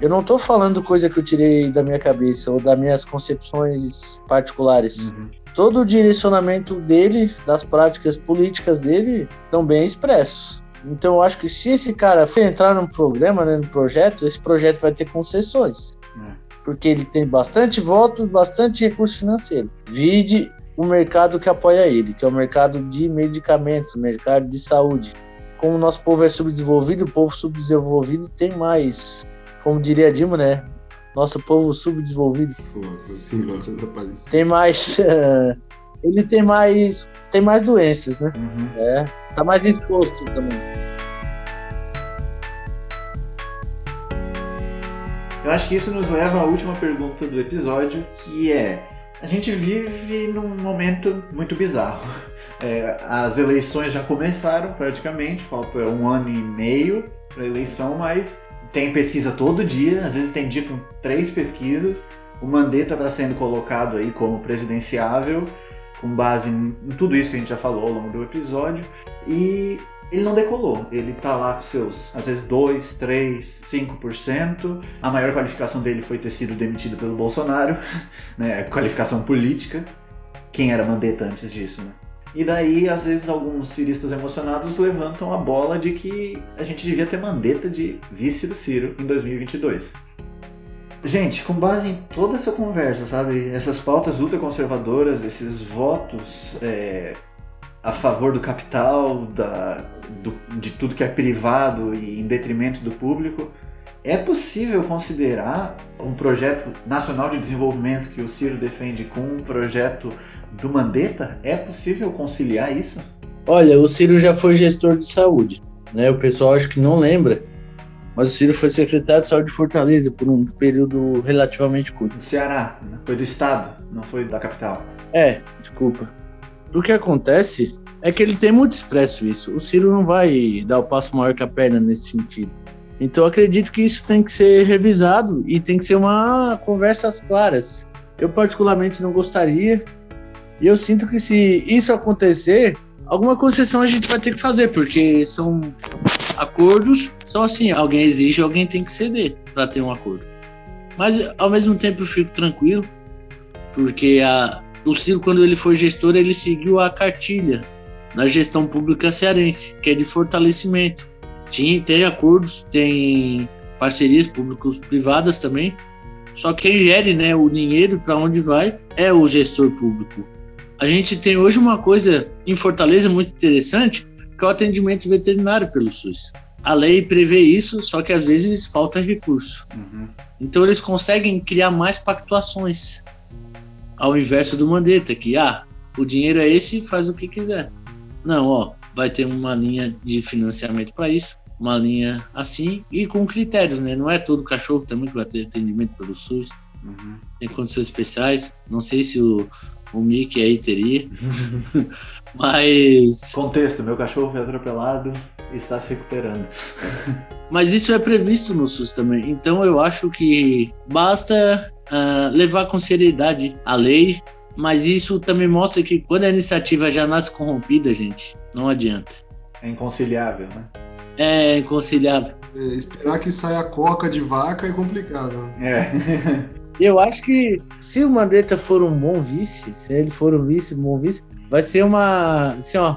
Eu não estou falando coisa que eu tirei da minha cabeça ou das minhas concepções particulares. Uhum. Todo o direcionamento dele, das práticas políticas dele, estão bem expressos. Então eu acho que se esse cara for entrar num programa, né, no projeto, esse projeto vai ter concessões. Porque ele tem bastante votos, bastante recurso financeiro. Vide o mercado que apoia ele, que é o mercado de medicamentos, mercado de saúde. Como o nosso povo é subdesenvolvido, o povo subdesenvolvido tem mais, como diria Dilma, né? Nosso povo subdesenvolvido. Nossa senhora, Tem mais. ele tem mais. Tem mais doenças, né? Uhum. É. Tá mais exposto também. Eu acho que isso nos leva à última pergunta do episódio, que é: a gente vive num momento muito bizarro. É, as eleições já começaram praticamente, falta um ano e meio para eleição, mas tem pesquisa todo dia, às vezes tem dia com três pesquisas. O Mandetta está sendo colocado aí como presidenciável, com base em tudo isso que a gente já falou ao longo do episódio. E ele não decolou. Ele tá lá com seus, às vezes, 2, 3, 5%. A maior qualificação dele foi ter sido demitido pelo Bolsonaro, né? Qualificação política. Quem era Mandetta antes disso, né? E daí, às vezes, alguns ciristas emocionados levantam a bola de que a gente devia ter Mandetta de vice do Ciro em 2022. Gente, com base em toda essa conversa, sabe? Essas pautas ultraconservadoras, esses votos é, a favor do capital, da, do, de tudo que é privado e em detrimento do público, é possível considerar um projeto nacional de desenvolvimento que o Ciro defende com um projeto do Mandetta? É possível conciliar isso? Olha, o Ciro já foi gestor de saúde, né? O pessoal acho que não lembra, mas o Ciro foi secretário de saúde de Fortaleza por um período relativamente curto. Do Ceará, né? foi do estado, não foi da capital. É, desculpa. O que acontece é que ele tem muito expresso isso. O Ciro não vai dar o passo maior que a perna nesse sentido. Então acredito que isso tem que ser revisado e tem que ser uma conversas claras. Eu particularmente não gostaria. E eu sinto que se isso acontecer, alguma concessão a gente vai ter que fazer, porque são acordos, são assim, alguém exige, alguém tem que ceder para ter um acordo. Mas ao mesmo tempo eu fico tranquilo, porque a, o Ciro, quando ele foi gestor, ele seguiu a cartilha da gestão pública cearense, que é de fortalecimento. Tinha, tem acordos, tem parcerias públicos-privadas também, só que quem gere né, o dinheiro para onde vai é o gestor público. A gente tem hoje uma coisa em Fortaleza muito interessante, que é o atendimento veterinário pelo SUS. A lei prevê isso, só que às vezes falta recurso. Uhum. Então eles conseguem criar mais pactuações, ao inverso do Mandetta, que ah, o dinheiro é esse, faz o que quiser. Não, ó, vai ter uma linha de financiamento para isso, uma linha assim e com critérios, né? Não é todo cachorro também que vai ter atendimento pelo SUS. Uhum. Tem condições especiais. Não sei se o, o Mickey aí teria. Mas. Contexto: meu cachorro foi atropelado e está se recuperando. Mas isso é previsto no SUS também. Então eu acho que basta uh, levar com seriedade a lei. Mas isso também mostra que quando a iniciativa já nasce corrompida, gente, não adianta. É inconciliável, né? É inconciliável. É, esperar que saia coca de vaca é complicado. É. Eu acho que se o Mandetta for um bom vice, se ele for um vice, um bom vice, vai ser uma, assim, ó,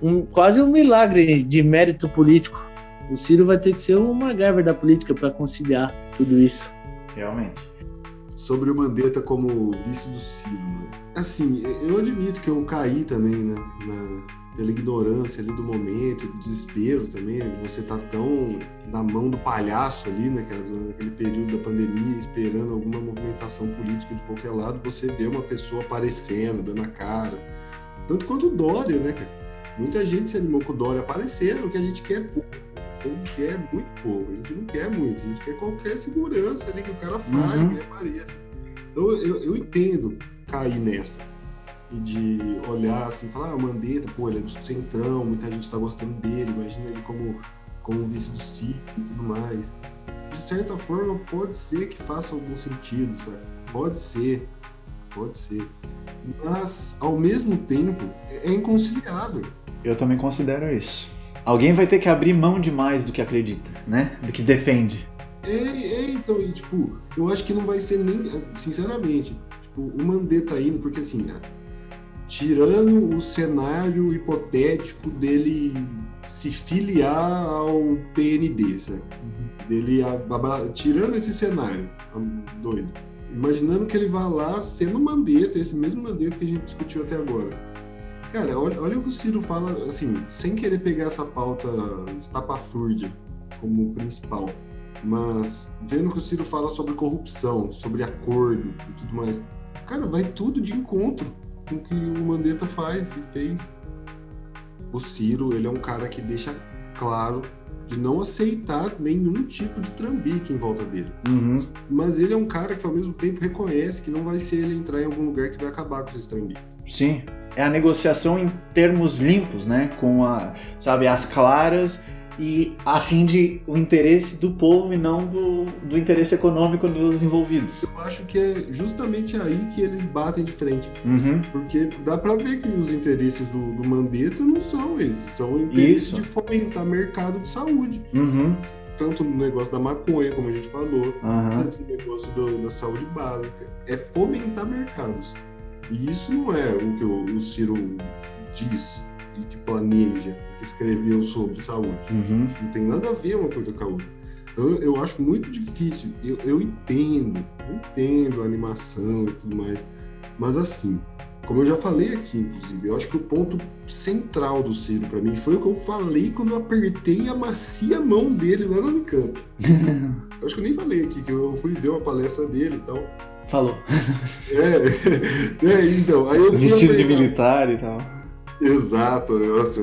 um, quase um milagre de mérito político. O Ciro vai ter que ser uma MacGyver da política para conciliar tudo isso. Realmente. Sobre o Mandetta como vice do Ciro, né? Assim, eu admito que eu caí também, né? Na pela ignorância ali do momento, do desespero também, né, de você estar tá tão na mão do palhaço ali, naquela, naquele período da pandemia, esperando alguma movimentação política de qualquer lado, você vê uma pessoa aparecendo, dando a cara. Tanto quanto o Dória, né, cara? Muita gente se animou com o Dória aparecendo, o que a gente quer é pouco. O povo quer muito pouco, a gente não quer muito, a gente quer qualquer segurança ali que o cara fale, uhum. que apareça. Eu, eu entendo cair nessa de olhar assim, falar, ah, Mandetta, pô, ele é do centrão, muita gente está gostando dele, imagina ele como, como vice do Ciro e tudo mais. De certa forma, pode ser que faça algum sentido, sabe? Pode ser, pode ser. Mas, ao mesmo tempo, é inconciliável. Eu também considero isso. Alguém vai ter que abrir mão demais do que acredita, né? Do que defende. É, é então, e, tipo, eu acho que não vai ser nem, sinceramente, tipo, o Mandetta indo, porque assim, tirando o cenário hipotético dele se filiar ao PND, certo? Uhum. Dele a, a, tirando esse cenário doido, imaginando que ele vá lá sendo Mandetta, esse mesmo Mandetta que a gente discutiu até agora. Cara, olha, olha o que o Ciro fala, assim, sem querer pegar essa pauta estapafúrdia como principal, mas vendo que o Ciro fala sobre corrupção, sobre acordo e tudo mais, cara, vai tudo de encontro com o que o Mandetta faz e fez. O Ciro, ele é um cara que deixa claro de não aceitar nenhum tipo de trambique em volta dele. Uhum. Mas ele é um cara que ao mesmo tempo reconhece que não vai ser ele entrar em algum lugar que vai acabar com esses trambiques. Sim. É a negociação em termos limpos, né? Com a, sabe, as claras e a fim de o interesse do povo e não do, do interesse econômico dos envolvidos. Eu acho que é justamente aí que eles batem de frente. Uhum. Porque dá para ver que os interesses do, do Mandetta não são esses, são interesses Isso. de fomentar mercado de saúde. Uhum. Tanto no negócio da maconha, como a gente falou, uhum. tanto no negócio do, da saúde básica. É fomentar mercados. E isso não é o que o, o Ciro diz que planeja, que escreveu sobre saúde. Uhum. Não tem nada a ver uma coisa com a outra. Eu, eu acho muito difícil. Eu, eu entendo, eu entendo a animação e tudo mais. Mas assim, como eu já falei aqui, inclusive, eu acho que o ponto central do Ciro para mim foi o que eu falei quando eu apertei a macia mão dele lá no Unicamp. eu acho que eu nem falei aqui, que eu fui ver uma palestra dele e tal. Falou. É, é então, aí eu Vestido de militar e tal. Exato, nossa,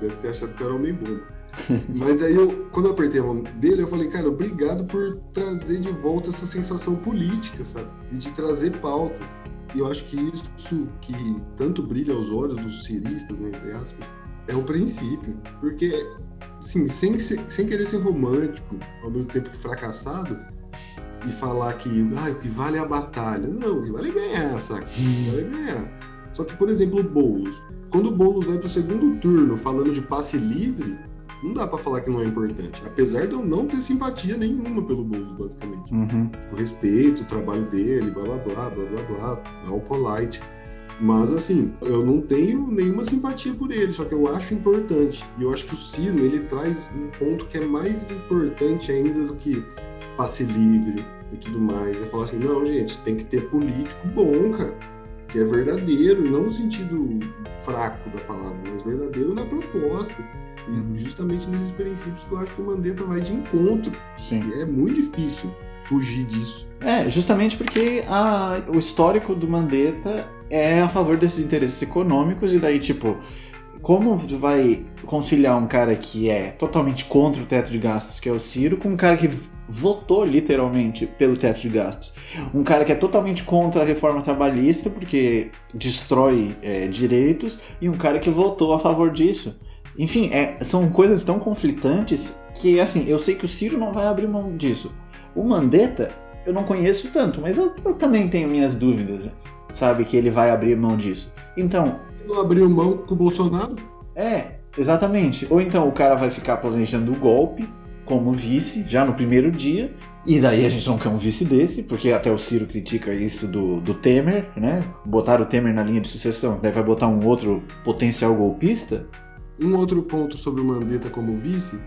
deve ter achado que eu era homem bom. Mas aí, eu, quando eu apertei a mão dele, eu falei, cara, obrigado por trazer de volta essa sensação política, sabe? E de trazer pautas. E eu acho que isso que tanto brilha aos olhos dos ciristas, né, entre aspas, é o princípio. Porque, assim, sem, sem querer ser romântico, ao mesmo tempo que fracassado, e falar que ah, o que vale é a batalha. Não, o que vale é ganhar, saca? O que vale é ganhar. Só que, por exemplo, o Boulos. Quando o Boulos vai para o segundo turno falando de passe livre, não dá para falar que não é importante. Apesar de eu não ter simpatia nenhuma pelo Boulos, basicamente. Uhum. O respeito, o trabalho dele, blá blá blá, blá blá blá, all polite. Mas assim, eu não tenho nenhuma simpatia por ele, só que eu acho importante. E eu acho que o Ciro, ele traz um ponto que é mais importante ainda do que passe livre e tudo mais. É falar assim, não, gente, tem que ter político bom, cara. Que é verdadeiro, não no sentido fraco da palavra, mas verdadeiro na proposta. E Uhum. justamente nesses princípios que eu acho que o Mandetta vai de encontro. Sim. E é muito difícil fugir disso. É, justamente porque a, o histórico do Mandetta é a favor desses interesses econômicos, e daí, tipo, como vai conciliar um cara que é totalmente contra o teto de gastos, que é o Ciro, com um cara que votou literalmente pelo teto de gastos? Um cara que é totalmente contra a reforma trabalhista, porque destrói é, direitos, e um cara que votou a favor disso. Enfim, é, são coisas tão conflitantes que, assim, eu sei que o Ciro não vai abrir mão disso. O Mandetta, eu não conheço tanto, mas eu, eu também tenho minhas dúvidas, sabe, que ele vai abrir mão disso. Então, Não abriu mão com o Bolsonaro? é, exatamente. Ou então o cara vai ficar planejando o golpe como vice, já no primeiro dia, e daí a gente não quer um vice desse, porque até o Ciro critica isso do, do Temer, né? Botar o Temer na linha de sucessão, daí vai botar um outro potencial golpista. Um outro ponto sobre o Mandetta como vice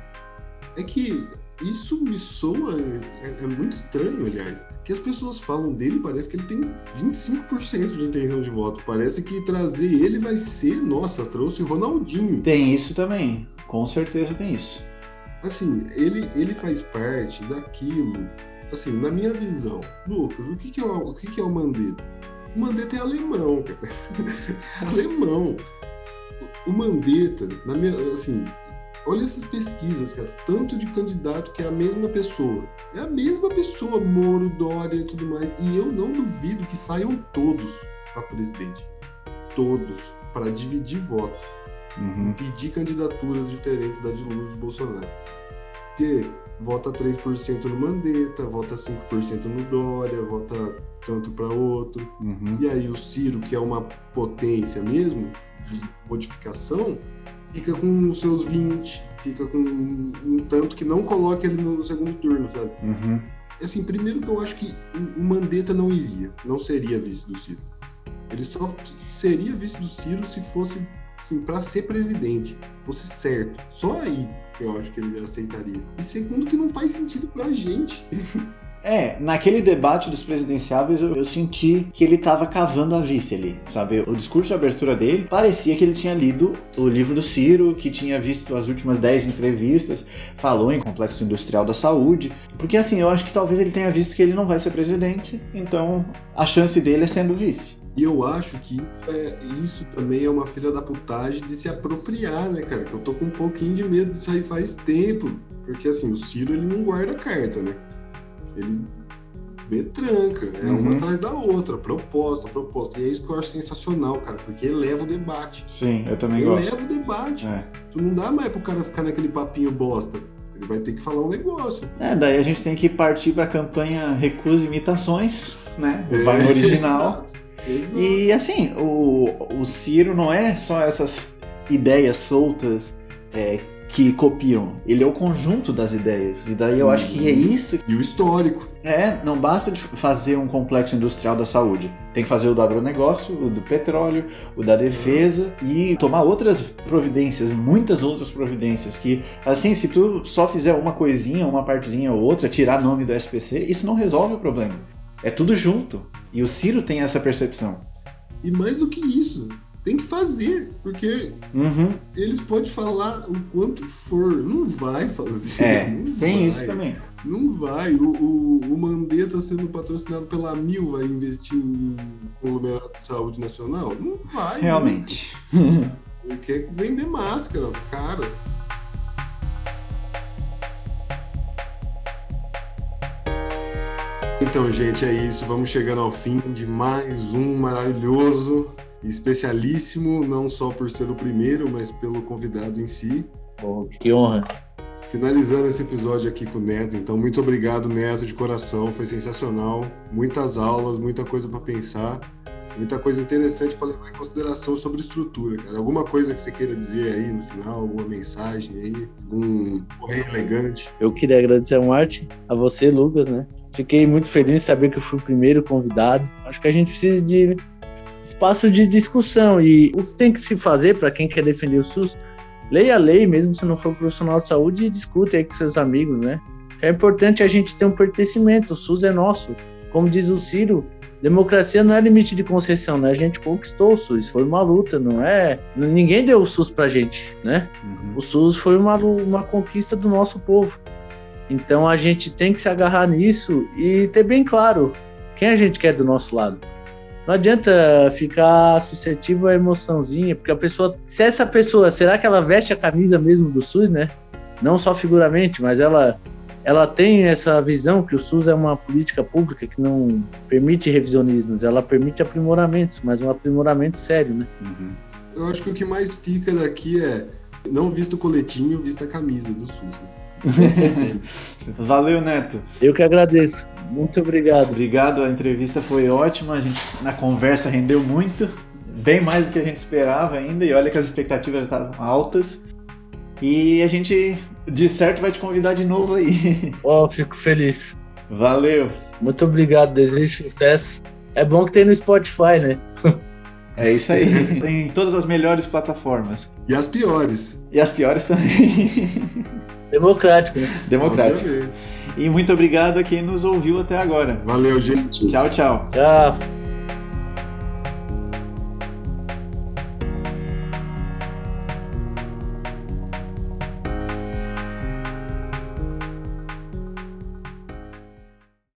é que isso me soa, é, é muito estranho, aliás, que as pessoas falam dele, parece que ele tem 25% de intenção de voto. Parece que trazer ele vai ser, nossa, trouxe o Ronaldinho. Tem isso também, com certeza tem isso. Assim, ele, ele faz parte daquilo, assim, na minha visão. Lucas, o que, que, é, o, o que, que é o Mandetta? O Mandetta é alemão, cara. É alemão. O Mandetta, na minha, assim, olha essas pesquisas, cara, tanto de candidato que é a mesma pessoa. É a mesma pessoa, Moro, Dória e tudo mais. E eu não duvido que saiam todos para presidente. Todos, para dividir voto Uhum. pedir candidaturas diferentes da de Lula e de Bolsonaro. Porque vota 3% no Mandetta, vota 5% no Dória, vota tanto para outro. Uhum. E aí o Ciro, que é uma potência mesmo de modificação, fica com os seus 20, fica com um tanto que não coloca ele no segundo turno, sabe? Uhum. Assim, primeiro que eu acho que o Mandetta não iria, não seria vice do Ciro. Ele só seria vice do Ciro se fosse assim, para ser presidente, fosse certo. Só aí eu acho que ele aceitaria. E segundo que não faz sentido pra gente. É, naquele debate dos presidenciáveis eu, eu senti que ele tava cavando a vice ali, sabe? O discurso de abertura dele parecia que ele tinha lido o livro do Ciro, que tinha visto as últimas 10 entrevistas, falou em complexo industrial da saúde. Porque assim, eu acho que talvez ele tenha visto que ele não vai ser presidente, então a chance dele é sendo vice. E eu acho que é, isso também é uma filha da putagem de se apropriar, né, cara? Que eu tô com um pouquinho de medo disso aí faz tempo. Porque assim, o Ciro ele não guarda carta, né? Ele betranca, é uma Uhum. atrás da outra, proposta, proposta. E é isso que eu acho sensacional, cara, porque eleva o debate. Sim, eu também Eleva gosto. o debate. É. Tu não dá mais pro cara ficar naquele papinho bosta. Ele vai ter que falar um negócio. É, daí a gente tem que partir pra campanha Recusa Imitações, né? Vai no É, original. exato, exato. E assim, o, o Ciro não é só essas ideias soltas é, que copiam, ele é o conjunto das ideias. E daí eu acho que é isso. E o histórico. É, não basta fazer um complexo industrial da saúde. Tem que fazer o do agronegócio, o do petróleo, o da defesa e tomar outras providências, muitas outras providências. Que, assim, se tu só fizer uma coisinha, uma partezinha ou outra, tirar nome do SPC, isso não resolve o problema. É tudo junto. E o Ciro tem essa percepção. E mais do que isso, tem que fazer, porque Uhum. eles podem falar o quanto for, não vai fazer. É, tem vai, isso também. Não vai. O, o, o Mandetta tá sendo patrocinado pela Mil, vai investir em conglomerado de saúde nacional? Não vai. Realmente. Né? Ele quer vender máscara, cara. Então, gente, é isso. Vamos chegando ao fim de mais um maravilhoso, especialíssimo, não só por ser o primeiro, mas pelo convidado em si. Pô, que honra. Finalizando esse episódio aqui com o Neto, então muito obrigado, Neto, de coração, foi sensacional. Muitas aulas, muita coisa para pensar, muita coisa interessante para levar em consideração sobre estrutura, cara. Alguma coisa que você queira dizer aí no final, alguma mensagem aí, algum correio elegante? Eu queria agradecer ao Marte, a você, Lucas, né? Fiquei muito feliz de saber que eu fui o primeiro convidado. Acho que a gente precisa de espaço de discussão e o que tem que se fazer para quem quer defender o SUS leia a lei, mesmo se não for profissional de saúde, e discute aí com seus amigos, né? É importante a gente ter um pertencimento, o SUS é nosso. Como diz o Ciro, democracia não é limite de concessão, né? A gente conquistou o SUS, foi uma luta, não é? Ninguém deu o SUS pra gente, né? O SUS foi uma, uma conquista do nosso povo. Então a gente tem que se agarrar nisso e ter bem claro quem a gente quer do nosso lado. Não adianta ficar suscetível à emoçãozinha, porque a pessoa, se essa pessoa, será que ela veste a camisa mesmo do SUS, né? Não só figuramente, mas ela ela tem essa visão que o SUS é uma política pública que não permite revisionismos, ela permite aprimoramentos, mas um aprimoramento sério, né? Uhum. Eu acho que o que mais fica daqui é não vista o coletinho, vista a camisa do SUS. Né? Valeu, Neto. Eu que agradeço. Muito obrigado. Obrigado, a entrevista foi ótima. A gente na conversa rendeu muito, bem mais do que a gente esperava ainda. E olha que as expectativas já estavam altas. E a gente, de certo, vai te convidar de novo aí. Ó, oh, fico feliz. Valeu. Muito obrigado, desejo sucesso. É bom que tem no Spotify, né? É isso aí. em todas as melhores plataformas. E as piores. E as piores também. Democrático, né? Democrático. E muito obrigado a quem nos ouviu até agora. Valeu, gente. Tchau, tchau. Tchau.